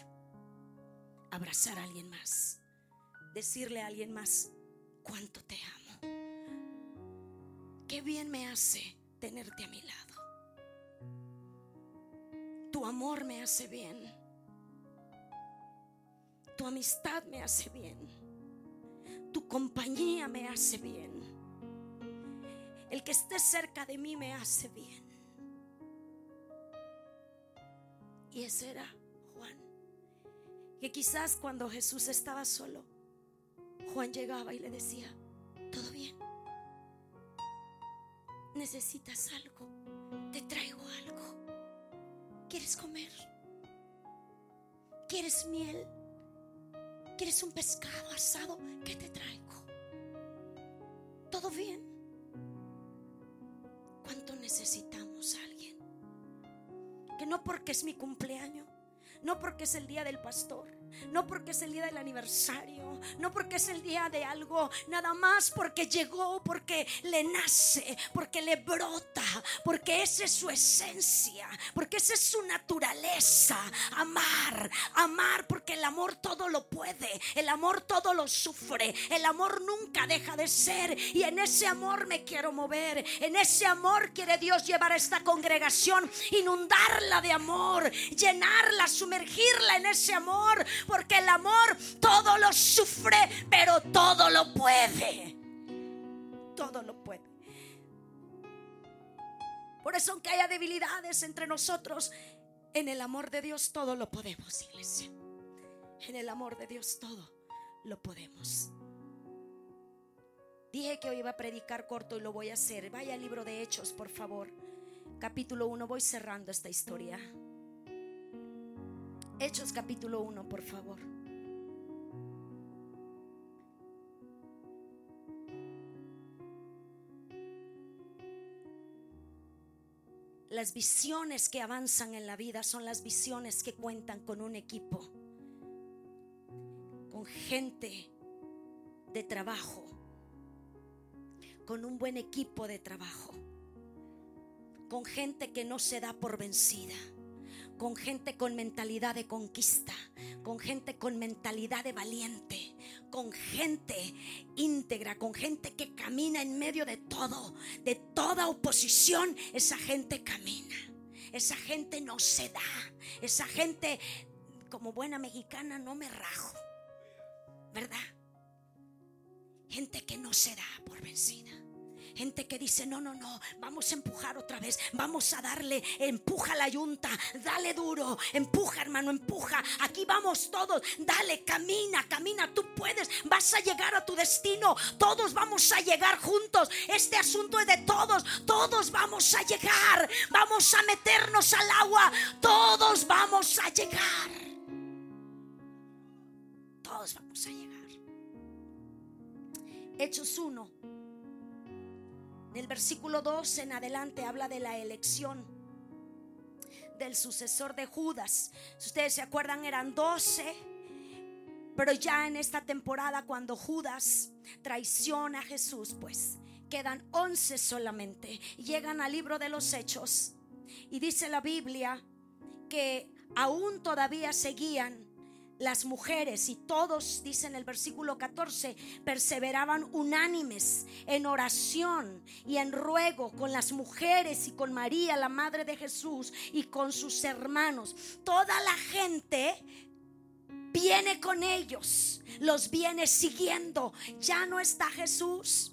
Abrazar a alguien más decirle a alguien más cuánto te amo. qué bien me hace tenerte a mi lado. Tu amor me hace bien. Tu amistad me hace bien. Tu compañía me hace bien. El que esté cerca de mí me hace bien. Y ese era Juan. Que quizás cuando Jesús estaba solo, Juan llegaba y le decía, todo bien. Necesitas algo. Te traigo algo. ¿Quieres comer? ¿Quieres miel? ¿Quieres un pescado asado? ¿Qué te traigo? ¿Todo bien? ¿Cuánto necesitamos a alguien? Que no porque es mi cumpleaños, no porque es el día del pastor, no porque es el día del aniversario, no porque es el día de algo, nada más porque llegó, porque le nace, porque le brota, porque esa es su esencia, porque esa es su naturaleza, amar, amar, porque el amor todo lo puede, el amor todo lo sufre, el amor nunca deja de ser. Y en ese amor me quiero mover, en ese amor quiere Dios llevar a esta congregación, inundarla de amor, llenarla, sumergirla en ese amor, porque el amor todo lo sufre, pero todo lo puede. Todo lo puede. Por eso aunque haya debilidades entre nosotros, en el amor de Dios todo lo podemos, iglesia. En el amor de Dios todo lo podemos. Dije que hoy iba a predicar corto y lo voy a hacer. Vaya al libro de Hechos, por favor. Capítulo 1, voy cerrando esta historia. Hechos capítulo 1, por favor. Las visiones que avanzan en la vida son las visiones que cuentan con un equipo, con gente de trabajo, con un buen equipo de trabajo, con gente que no se da por vencida con gente con mentalidad de conquista, con gente con mentalidad de valiente, con gente íntegra, con gente que camina en medio de todo, de toda oposición, esa gente camina. Esa gente no se da. Esa gente, como buena mexicana, no me rajo. ¿Verdad? Gente que no se da por vencida. Gente que dice, no, no, no, vamos a empujar otra vez, vamos a darle, empuja la yunta, dale duro, empuja hermano, empuja, aquí vamos todos, dale, camina, camina, tú puedes, vas a llegar a tu destino, todos vamos a llegar juntos, este asunto es de todos, todos vamos a llegar, vamos a meternos al agua, todos vamos a llegar, todos vamos a llegar. Hechos 1 el versículo 2 en adelante habla de la elección del sucesor de Judas. Si ustedes se acuerdan, eran 12. Pero ya en esta temporada, cuando Judas traiciona a Jesús, pues quedan 11 solamente. Llegan al libro de los Hechos. Y dice la Biblia que aún todavía seguían las mujeres y todos, dice en el versículo 14, perseveraban unánimes en oración y en ruego con las mujeres y con María, la madre de Jesús, y con sus hermanos. Toda la gente viene con ellos, los viene siguiendo. Ya no está Jesús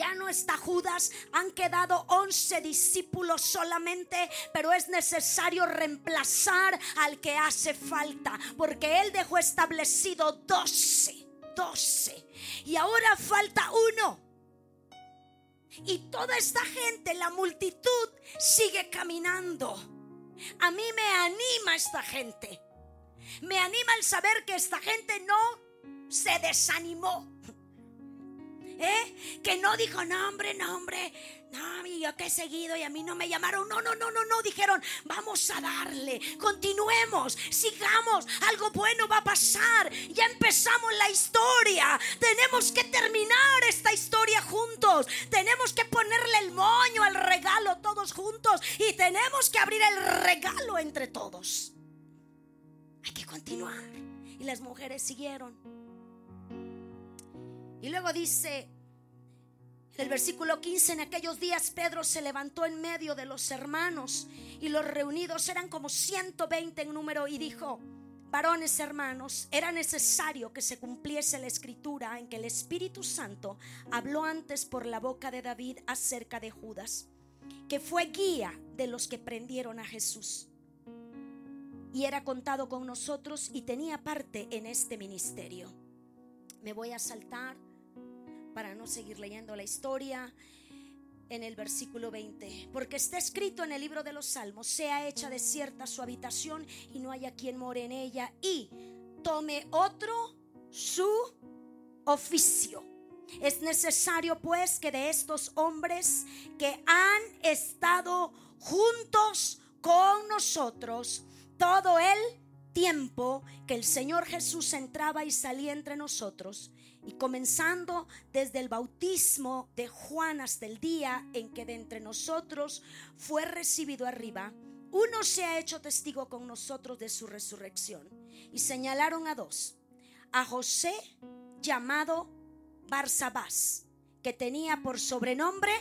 ya no está Judas, han quedado 11 discípulos solamente, pero es necesario reemplazar al que hace falta, porque Él dejó establecido 12, 12, y ahora falta uno. Y toda esta gente, la multitud, sigue caminando. A mí me anima esta gente. Me anima el saber que esta gente no se desanimó. ¿Eh? Que no dijo, no, hombre, no, hombre. No, yo que he seguido y a mí no me llamaron. No, no, no, no, no. Dijeron, vamos a darle. Continuemos, sigamos. Algo bueno va a pasar. Ya empezamos la historia. Tenemos que terminar esta historia juntos. Tenemos que ponerle el moño al regalo todos juntos. Y tenemos que abrir el regalo entre todos. Hay que continuar. Y las mujeres siguieron. Y luego dice El versículo 15, en aquellos días Pedro se levantó en medio de los hermanos y los reunidos eran como 120 en número y dijo, varones hermanos, era necesario que se cumpliese la escritura en que el Espíritu Santo habló antes por la boca de David acerca de Judas, que fue guía de los que prendieron a Jesús. Y era contado con nosotros y tenía parte en este ministerio. Me voy a saltar para no seguir leyendo la historia en el versículo 20. Porque está escrito en el libro de los Salmos, sea hecha desierta su habitación y no haya quien more en ella y tome otro su oficio. Es necesario pues que de estos hombres que han estado juntos con nosotros todo el tiempo que el Señor Jesús entraba y salía entre nosotros, y comenzando desde el bautismo de Juan hasta el día en que de entre nosotros fue recibido arriba, uno se ha hecho testigo con nosotros de su resurrección. Y señalaron a dos, a José llamado Barsabás, que tenía por sobrenombre,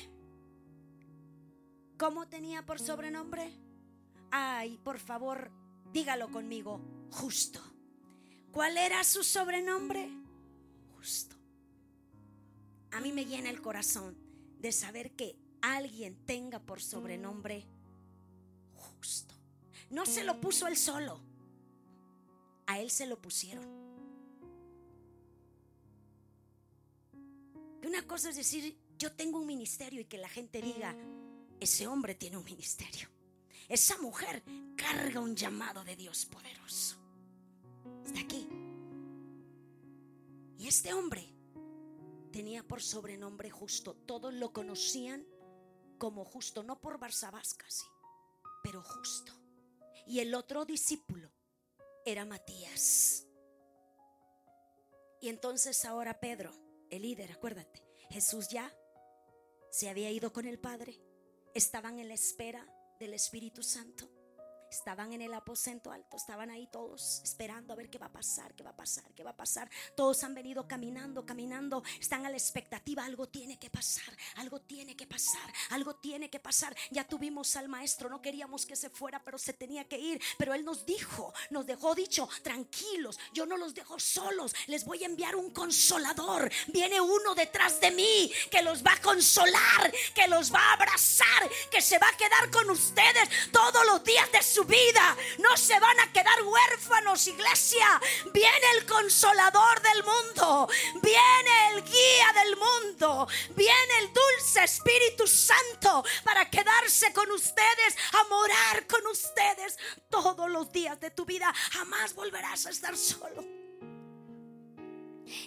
¿cómo tenía por sobrenombre? Ay, por favor, dígalo conmigo, justo. ¿Cuál era su sobrenombre? A mí me llena el corazón de saber que alguien tenga por sobrenombre justo. No se lo puso él solo, a él se lo pusieron. una cosa es decir, yo tengo un ministerio y que la gente diga, ese hombre tiene un ministerio. Esa mujer carga un llamado de Dios poderoso. Está aquí. Y este hombre tenía por sobrenombre justo. Todos lo conocían como justo, no por Barsabás casi, pero justo. Y el otro discípulo era Matías. Y entonces ahora Pedro, el líder, acuérdate, Jesús ya se había ido con el Padre, estaban en la espera del Espíritu Santo. Estaban en el aposento alto, estaban ahí todos esperando a ver qué va a pasar, qué va a pasar, qué va a pasar. Todos han venido caminando, caminando, están a la expectativa, algo tiene que pasar, algo tiene que pasar, algo tiene que pasar. Ya tuvimos al maestro, no queríamos que se fuera, pero se tenía que ir. Pero él nos dijo, nos dejó dicho, tranquilos, yo no los dejo solos, les voy a enviar un consolador. Viene uno detrás de mí que los va a consolar, que los va a abrazar, que se va a quedar con ustedes todos los días de su vida. No se van a quedar huérfanos, iglesia. Viene el consolador del mundo. Viene el guía del mundo. Viene el dulce Espíritu Santo para quedarse con ustedes, a morar con ustedes todos los días de tu vida. Jamás volverás a estar solo.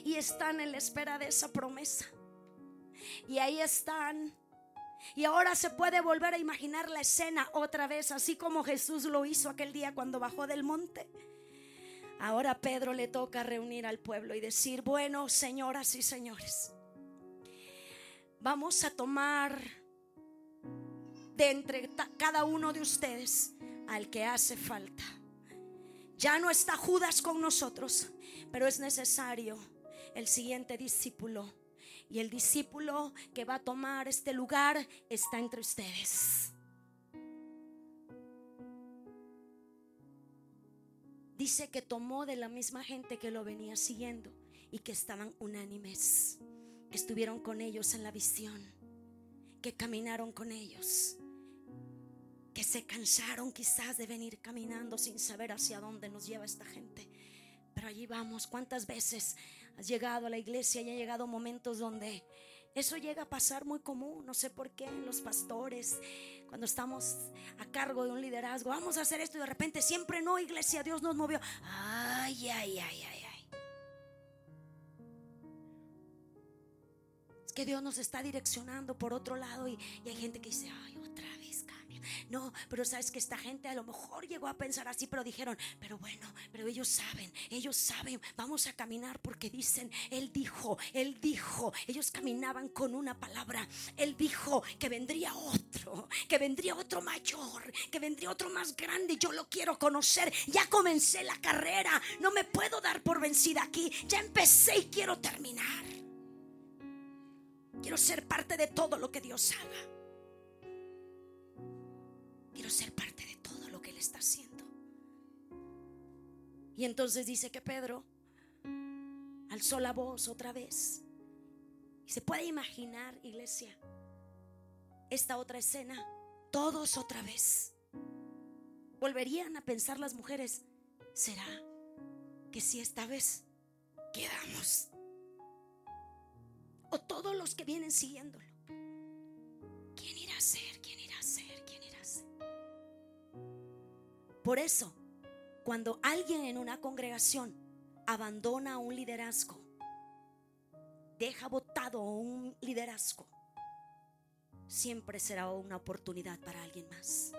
Y están en la espera de esa promesa. Y ahí están y ahora se puede volver a imaginar la escena otra vez, así como Jesús lo hizo aquel día cuando bajó del monte. Ahora Pedro le toca reunir al pueblo y decir, bueno, señoras y señores, vamos a tomar de entre cada uno de ustedes al que hace falta. Ya no está Judas con nosotros, pero es necesario el siguiente discípulo y el discípulo que va a tomar este lugar está entre ustedes. Dice que tomó de la misma gente que lo venía siguiendo y que estaban unánimes, que estuvieron con ellos en la visión, que caminaron con ellos, que se cansaron quizás de venir caminando sin saber hacia dónde nos lleva esta gente. Pero allí vamos, ¿cuántas veces has llegado a la iglesia y ha llegado momentos donde eso llega a pasar muy común, no sé por qué, los pastores, cuando estamos a cargo de un liderazgo, vamos a hacer esto y de repente siempre no, iglesia, Dios nos movió. Ay, ay, ay, ay, ay. Es que Dios nos está direccionando por otro lado y, y hay gente que dice, ay. No, pero sabes que esta gente a lo mejor llegó a pensar así, pero dijeron, pero bueno, pero ellos saben, ellos saben, vamos a caminar porque dicen, Él dijo, Él dijo, ellos caminaban con una palabra, Él dijo que vendría otro, que vendría otro mayor, que vendría otro más grande, yo lo quiero conocer, ya comencé la carrera, no me puedo dar por vencida aquí, ya empecé y quiero terminar. Quiero ser parte de todo lo que Dios haga. Quiero ser parte de todo lo que Él está haciendo. Y entonces dice que Pedro alzó la voz otra vez. Y se puede imaginar, iglesia, esta otra escena, todos otra vez. Volverían a pensar las mujeres, ¿será que si esta vez quedamos? O todos los que vienen siguiéndolo. ¿Quién irá a ser? ¿Quién irá a ser? Por eso, cuando alguien en una congregación abandona un liderazgo, deja votado un liderazgo, siempre será una oportunidad para alguien más.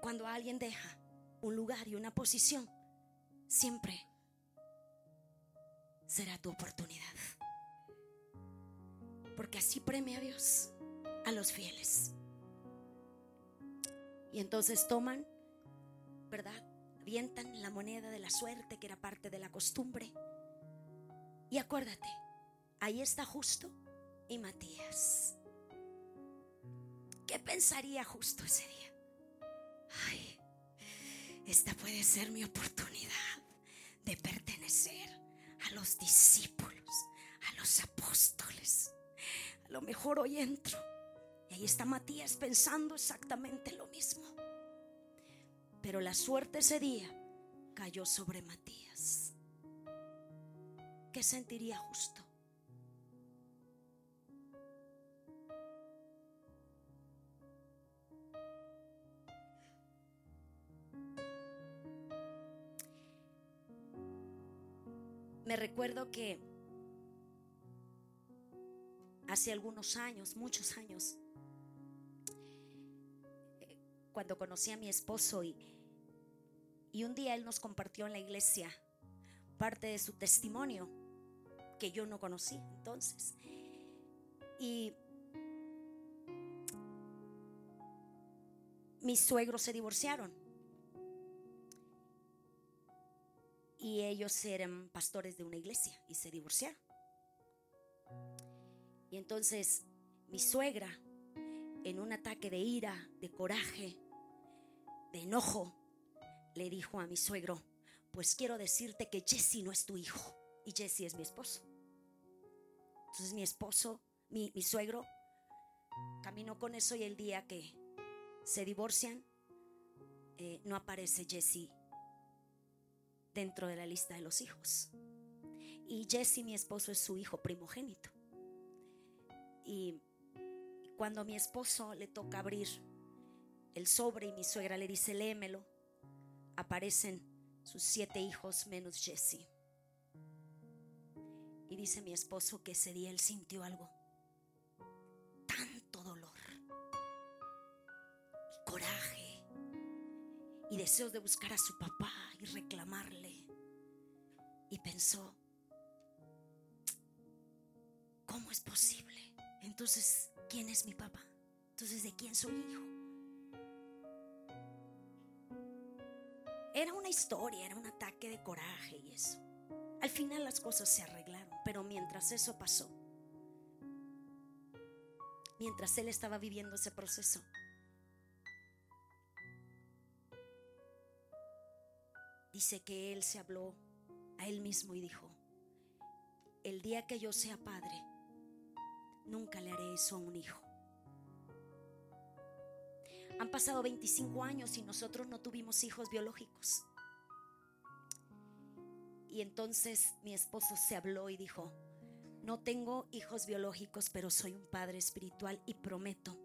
Cuando alguien deja un lugar y una posición, siempre será tu oportunidad. Porque así premia Dios a los fieles. Y entonces toman, ¿verdad? Avientan la moneda de la suerte que era parte de la costumbre. Y acuérdate, ahí está Justo y Matías. ¿Qué pensaría Justo ese día? Ay, esta puede ser mi oportunidad de pertenecer a los discípulos, a los apóstoles. A lo mejor hoy entro y ahí está Matías pensando exactamente lo mismo. Pero la suerte ese día cayó sobre Matías. ¿Qué sentiría justo? Me recuerdo que hace algunos años, muchos años, cuando conocí a mi esposo y, y un día él nos compartió en la iglesia parte de su testimonio que yo no conocí entonces. Y mis suegros se divorciaron. y ellos eran pastores de una iglesia y se divorciaron. Y entonces mi suegra, en un ataque de ira, de coraje, de enojo, le dijo a mi suegro, pues quiero decirte que Jesse no es tu hijo y Jesse es mi esposo. Entonces mi esposo, mi, suegro, caminó con eso y el día que se divorcian, eh, no aparece Jesse dentro de la lista de los hijos. Y Jesse, mi esposo, es su hijo primogénito. Y cuando a mi esposo le toca abrir el sobre y mi suegra le dice, léemelo, aparecen sus siete hijos menos Jesse. Y dice mi esposo que ese día él sintió algo, tanto dolor coraje y deseos de buscar a su papá y reclamarle. Y pensó, ¿cómo es posible? Entonces, ¿quién es mi papá? Entonces, ¿de quién soy hijo? Era una historia, era un ataque de coraje y eso. Al final las cosas se arreglaron, pero mientras eso pasó, mientras él estaba viviendo ese proceso, dice que él se habló a él mismo y dijo, el día que yo sea padre, nunca le haré eso a un hijo. Han pasado 25 años y nosotros no tuvimos hijos biológicos. Y entonces mi esposo se habló y dijo, no tengo hijos biológicos, pero soy un padre espiritual y prometo,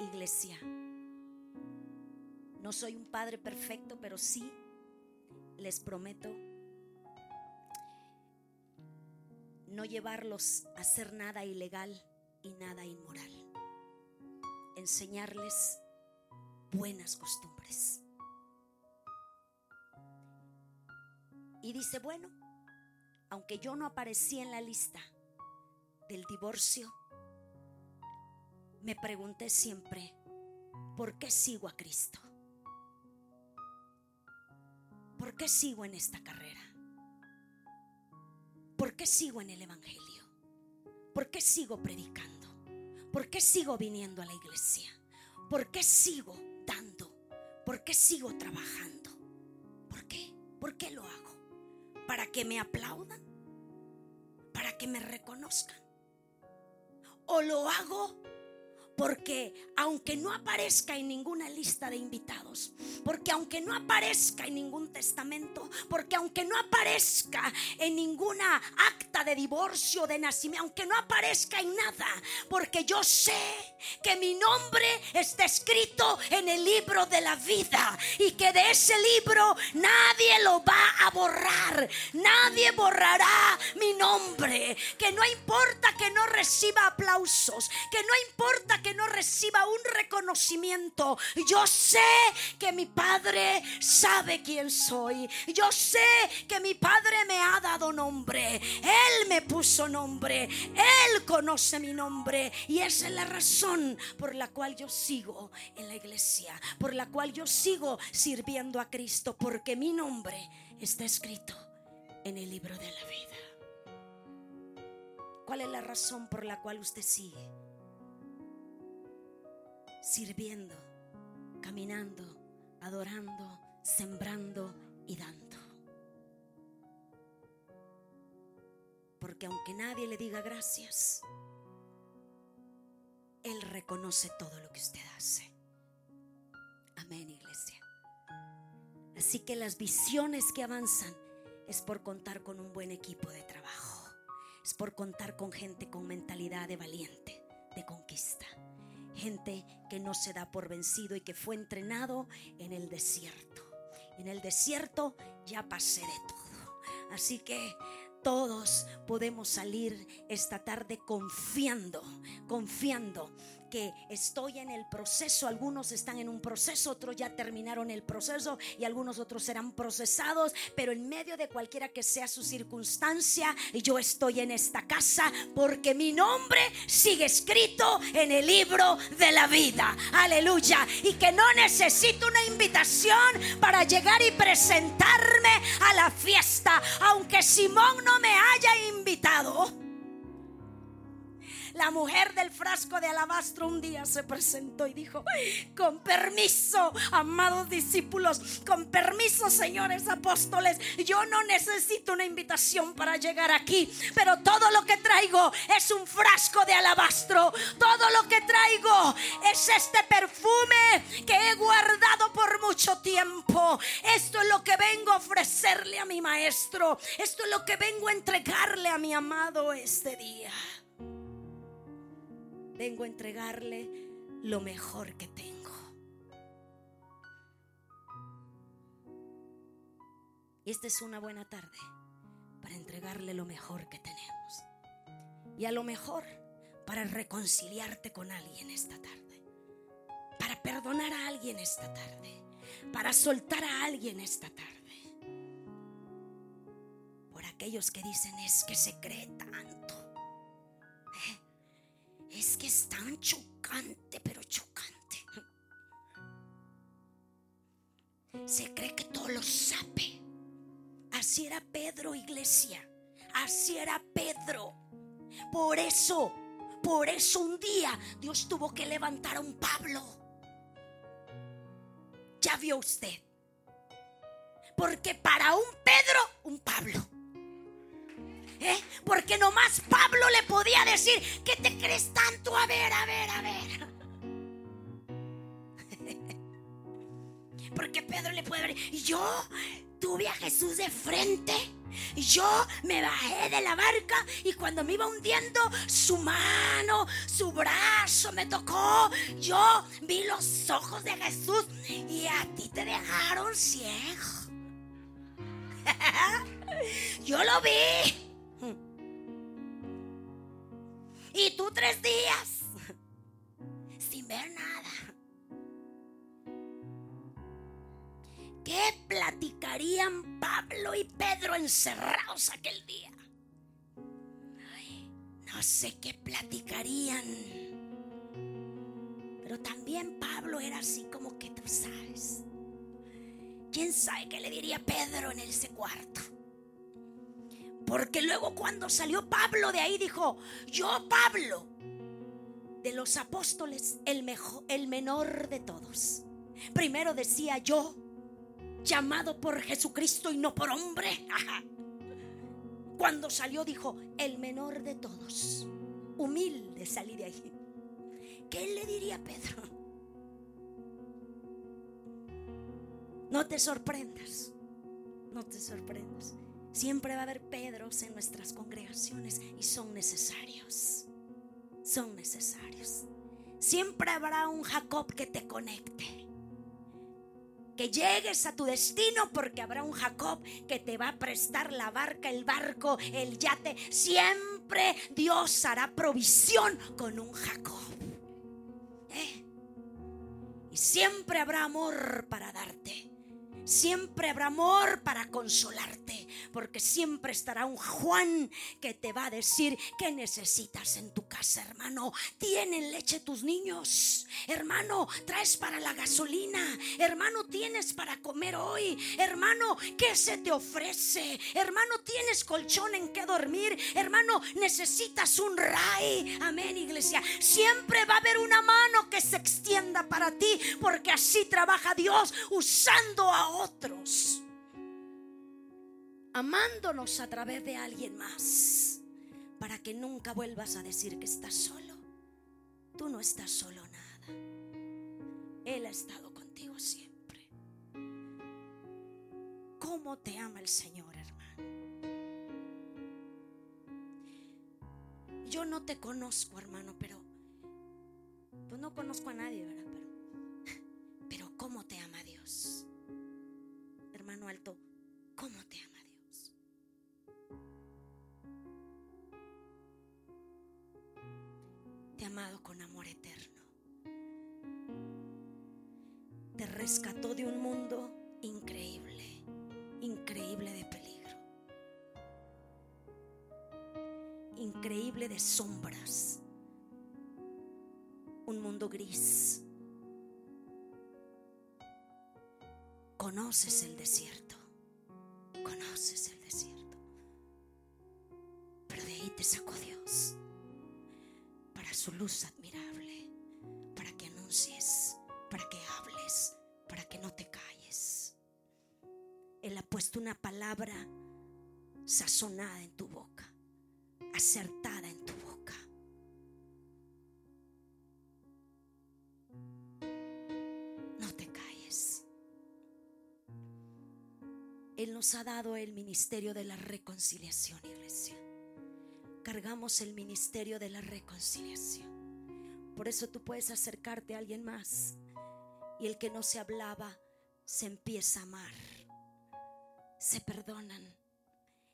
iglesia, no soy un padre perfecto, pero sí les prometo no llevarlos a hacer nada ilegal y nada inmoral. Enseñarles buenas costumbres. Y dice, bueno, aunque yo no aparecí en la lista del divorcio, me pregunté siempre, ¿por qué sigo a Cristo? ¿Por qué sigo en esta carrera? ¿Por qué sigo en el Evangelio? ¿Por qué sigo predicando? ¿Por qué sigo viniendo a la iglesia? ¿Por qué sigo dando? ¿Por qué sigo trabajando? ¿Por qué? ¿Por qué lo hago? ¿Para que me aplaudan? ¿Para que me reconozcan? ¿O lo hago porque aunque no aparezca en ninguna lista de invitados, porque aunque no aparezca en ningún testamento, porque aunque no aparezca en ninguna acta de divorcio, de nacimiento, aunque no aparezca en nada, porque yo sé que mi nombre está escrito en el libro de la vida y que de ese libro nadie lo va a borrar, nadie borrará mi nombre, que no importa que no reciba aplausos, que no importa que no reciba un reconocimiento, yo sé que mi Padre sabe quién soy. Yo sé que mi Padre me ha dado nombre. Él me puso nombre. Él conoce mi nombre. Y esa es la razón por la cual yo sigo en la iglesia. Por la cual yo sigo sirviendo a Cristo. Porque mi nombre está escrito en el libro de la vida. ¿Cuál es la razón por la cual usted sigue? Sirviendo, caminando, adorando, sembrando y dando. Porque aunque nadie le diga gracias, Él reconoce todo lo que usted hace. Amén, iglesia. Así que las visiones que avanzan es por contar con un buen equipo de trabajo. Es por contar con gente con mentalidad de valiente, de conquista gente que no se da por vencido y que fue entrenado en el desierto. En el desierto ya pasé de todo. Así que todos podemos salir esta tarde confiando, confiando que estoy en el proceso. Algunos están en un proceso, otros ya terminaron el proceso y algunos otros serán procesados. Pero en medio de cualquiera que sea su circunstancia, yo estoy en esta casa porque mi nombre sigue escrito en el libro de la vida. Aleluya. Y que no necesito una invitación para llegar y presentarme a la fiesta. Aunque Simón no me haya invitado. La mujer del frasco de alabastro un día se presentó y dijo, con permiso, amados discípulos, con permiso, señores apóstoles, yo no necesito una invitación para llegar aquí, pero todo lo que traigo es un frasco de alabastro, todo lo que traigo es este perfume que he guardado por mucho tiempo. Esto es lo que vengo a ofrecerle a mi maestro, esto es lo que vengo a entregarle a mi amado este día vengo a entregarle lo mejor que tengo. Y esta es una buena tarde para entregarle lo mejor que tenemos. Y a lo mejor para reconciliarte con alguien esta tarde. Para perdonar a alguien esta tarde. Para soltar a alguien esta tarde. Por aquellos que dicen es que se cree tanto es que es tan chocante, pero chocante. Se cree que todo lo sabe. Así era Pedro, iglesia. Así era Pedro. Por eso, por eso un día Dios tuvo que levantar a un Pablo. Ya vio usted. Porque para un Pedro, un Pablo. ¿Eh? Porque nomás Pablo le podía decir, ¿qué te crees tanto? A ver, a ver, a ver. Porque Pedro le puede ver, yo tuve a Jesús de frente. Yo me bajé de la barca y cuando me iba hundiendo, su mano, su brazo me tocó. Yo vi los ojos de Jesús y a ti te dejaron ciego. Yo lo vi. Y tú tres días sin ver nada. ¿Qué platicarían Pablo y Pedro encerrados aquel día? no sé qué platicarían. Pero también Pablo era así como que tú sabes. ¿Quién sabe qué le diría Pedro en ese cuarto? Porque luego cuando salió Pablo de ahí dijo, yo Pablo, de los apóstoles, el, mejor, el menor de todos. Primero decía yo, llamado por Jesucristo y no por hombre. Cuando salió dijo, el menor de todos. Humilde salí de ahí. ¿Qué le diría Pedro? No te sorprendas, no te sorprendas. Siempre va a haber Pedros en nuestras congregaciones y son necesarios. Son necesarios. Siempre habrá un Jacob que te conecte. Que llegues a tu destino porque habrá un Jacob que te va a prestar la barca, el barco, el yate. Siempre Dios hará provisión con un Jacob. ¿Eh? Y siempre habrá amor para darte. Siempre habrá amor para consolarte, porque siempre estará un Juan que te va a decir que necesitas en tu casa, hermano. ¿Tienen leche tus niños? Hermano, traes para la gasolina. Hermano, tienes para comer hoy. Hermano, ¿qué se te ofrece? Hermano, tienes colchón en que dormir. Hermano, necesitas un ray. Amén, iglesia. Siempre va a haber una mano que se extienda para ti, porque así trabaja Dios usando a otros, amándonos a través de alguien más, para que nunca vuelvas a decir que estás solo. Tú no estás solo nada. Él ha estado contigo siempre. ¿Cómo te ama el Señor, hermano? Yo no te conozco, hermano, pero pues no conozco a nadie, ¿verdad? Pero ¿cómo te ama Dios? Alto, ¿cómo te ama Dios? Te ha amado con amor eterno. Te rescató de un mundo increíble, increíble de peligro, increíble de sombras, un mundo gris Conoces el desierto. Conoces el desierto. Pero de ahí te sacó Dios para su luz admirable, para que anuncies, para que hables, para que no te calles. Él ha puesto una palabra sazonada en tu boca, acertada en tu boca Él nos ha dado el ministerio de la reconciliación, iglesia. Cargamos el ministerio de la reconciliación. Por eso tú puedes acercarte a alguien más y el que no se hablaba se empieza a amar. Se perdonan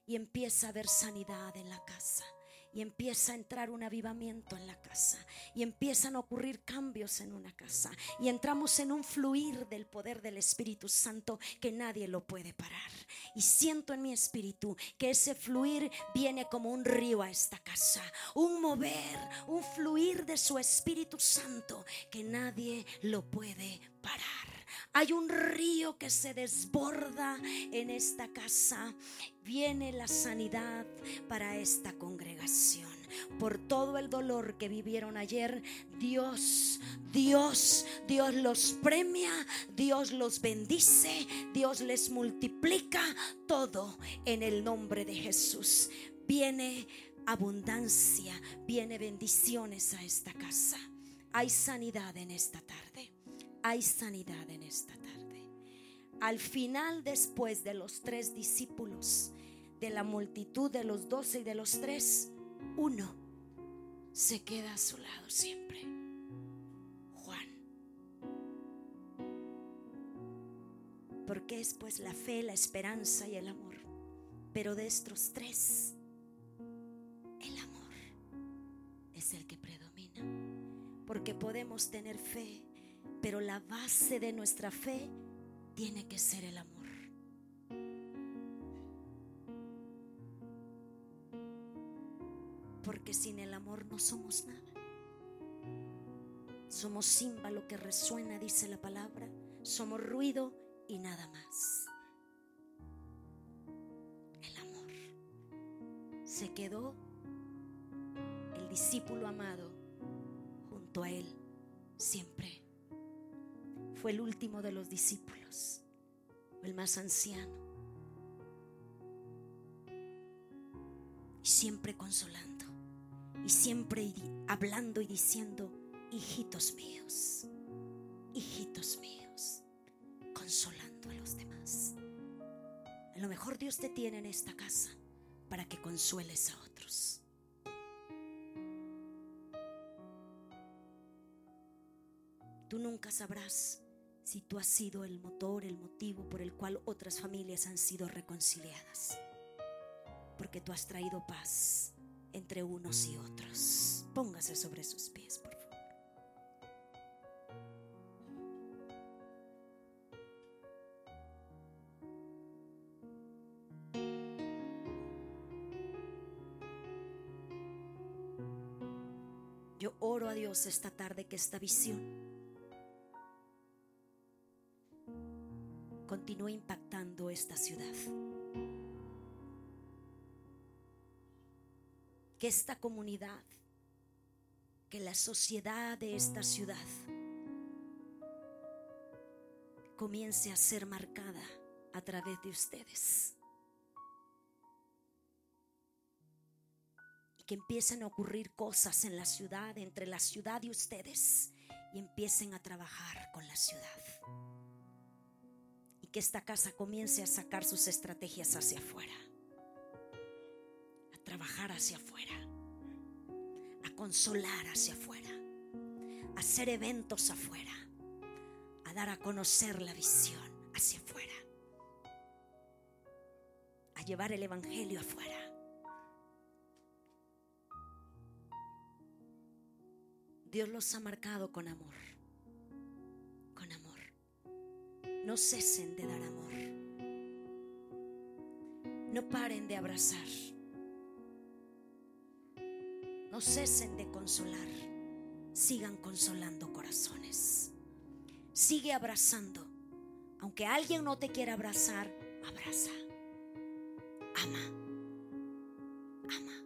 y empieza a haber sanidad en la casa y empieza a entrar un avivamiento en la casa y empiezan a ocurrir cambios en una casa y entramos en un fluir del poder del Espíritu Santo que nadie lo puede parar. Y siento en mi espíritu que ese fluir viene como un río a esta casa, un mover, un fluir de su Espíritu Santo que nadie lo puede parar. Hay un río que se desborda en esta casa. Viene la sanidad para esta congregación. Por todo el dolor que vivieron ayer, Dios, Dios, Dios los premia, Dios los bendice, Dios les multiplica todo en el nombre de Jesús. Viene abundancia, viene bendiciones a esta casa. Hay sanidad en esta tarde hay sanidad en esta tarde. Al final, después de los tres discípulos, de la multitud de los doce y de los tres, uno se queda a su lado siempre. Juan. Porque es pues la fe, la esperanza y el amor. Pero de estos tres, el amor es el que predomina. Porque podemos tener fe pero la base de nuestra fe tiene que ser el amor. Porque sin el amor no somos nada. Somos címbalo que resuena, dice la palabra. Somos ruido y nada más. El amor. se quedó el discípulo amado junto a él siempre. Fue el último de los discípulos, el más anciano. Y siempre consolando, y siempre hablando y diciendo, hijitos míos, hijitos míos, consolando a los demás. A lo mejor Dios te tiene en esta casa para que consueles a otros. Tú nunca sabrás si tú has sido el motor, el motivo por el cual otras familias han sido reconciliadas. Porque tú has traído paz entre unos y otros. Póngase sobre sus pies, por favor. Yo oro a Dios esta tarde que esta visión continúe impactando esta ciudad. Que esta comunidad, que la sociedad de esta ciudad comience a ser marcada a través de ustedes. Y que empiecen a ocurrir cosas en la ciudad, entre la ciudad y ustedes, y empiecen a trabajar con la ciudad que esta casa comience a sacar sus estrategias hacia afuera, a trabajar hacia afuera, a consolar hacia afuera, a hacer eventos afuera, a dar a conocer la visión hacia afuera, a llevar el Evangelio afuera. Dios los ha marcado con amor. No cesen de dar amor. No paren de abrazar. No cesen de consolar. Sigan consolando corazones. Sigue abrazando. Aunque alguien no te quiera abrazar, abraza. Ama. Ama.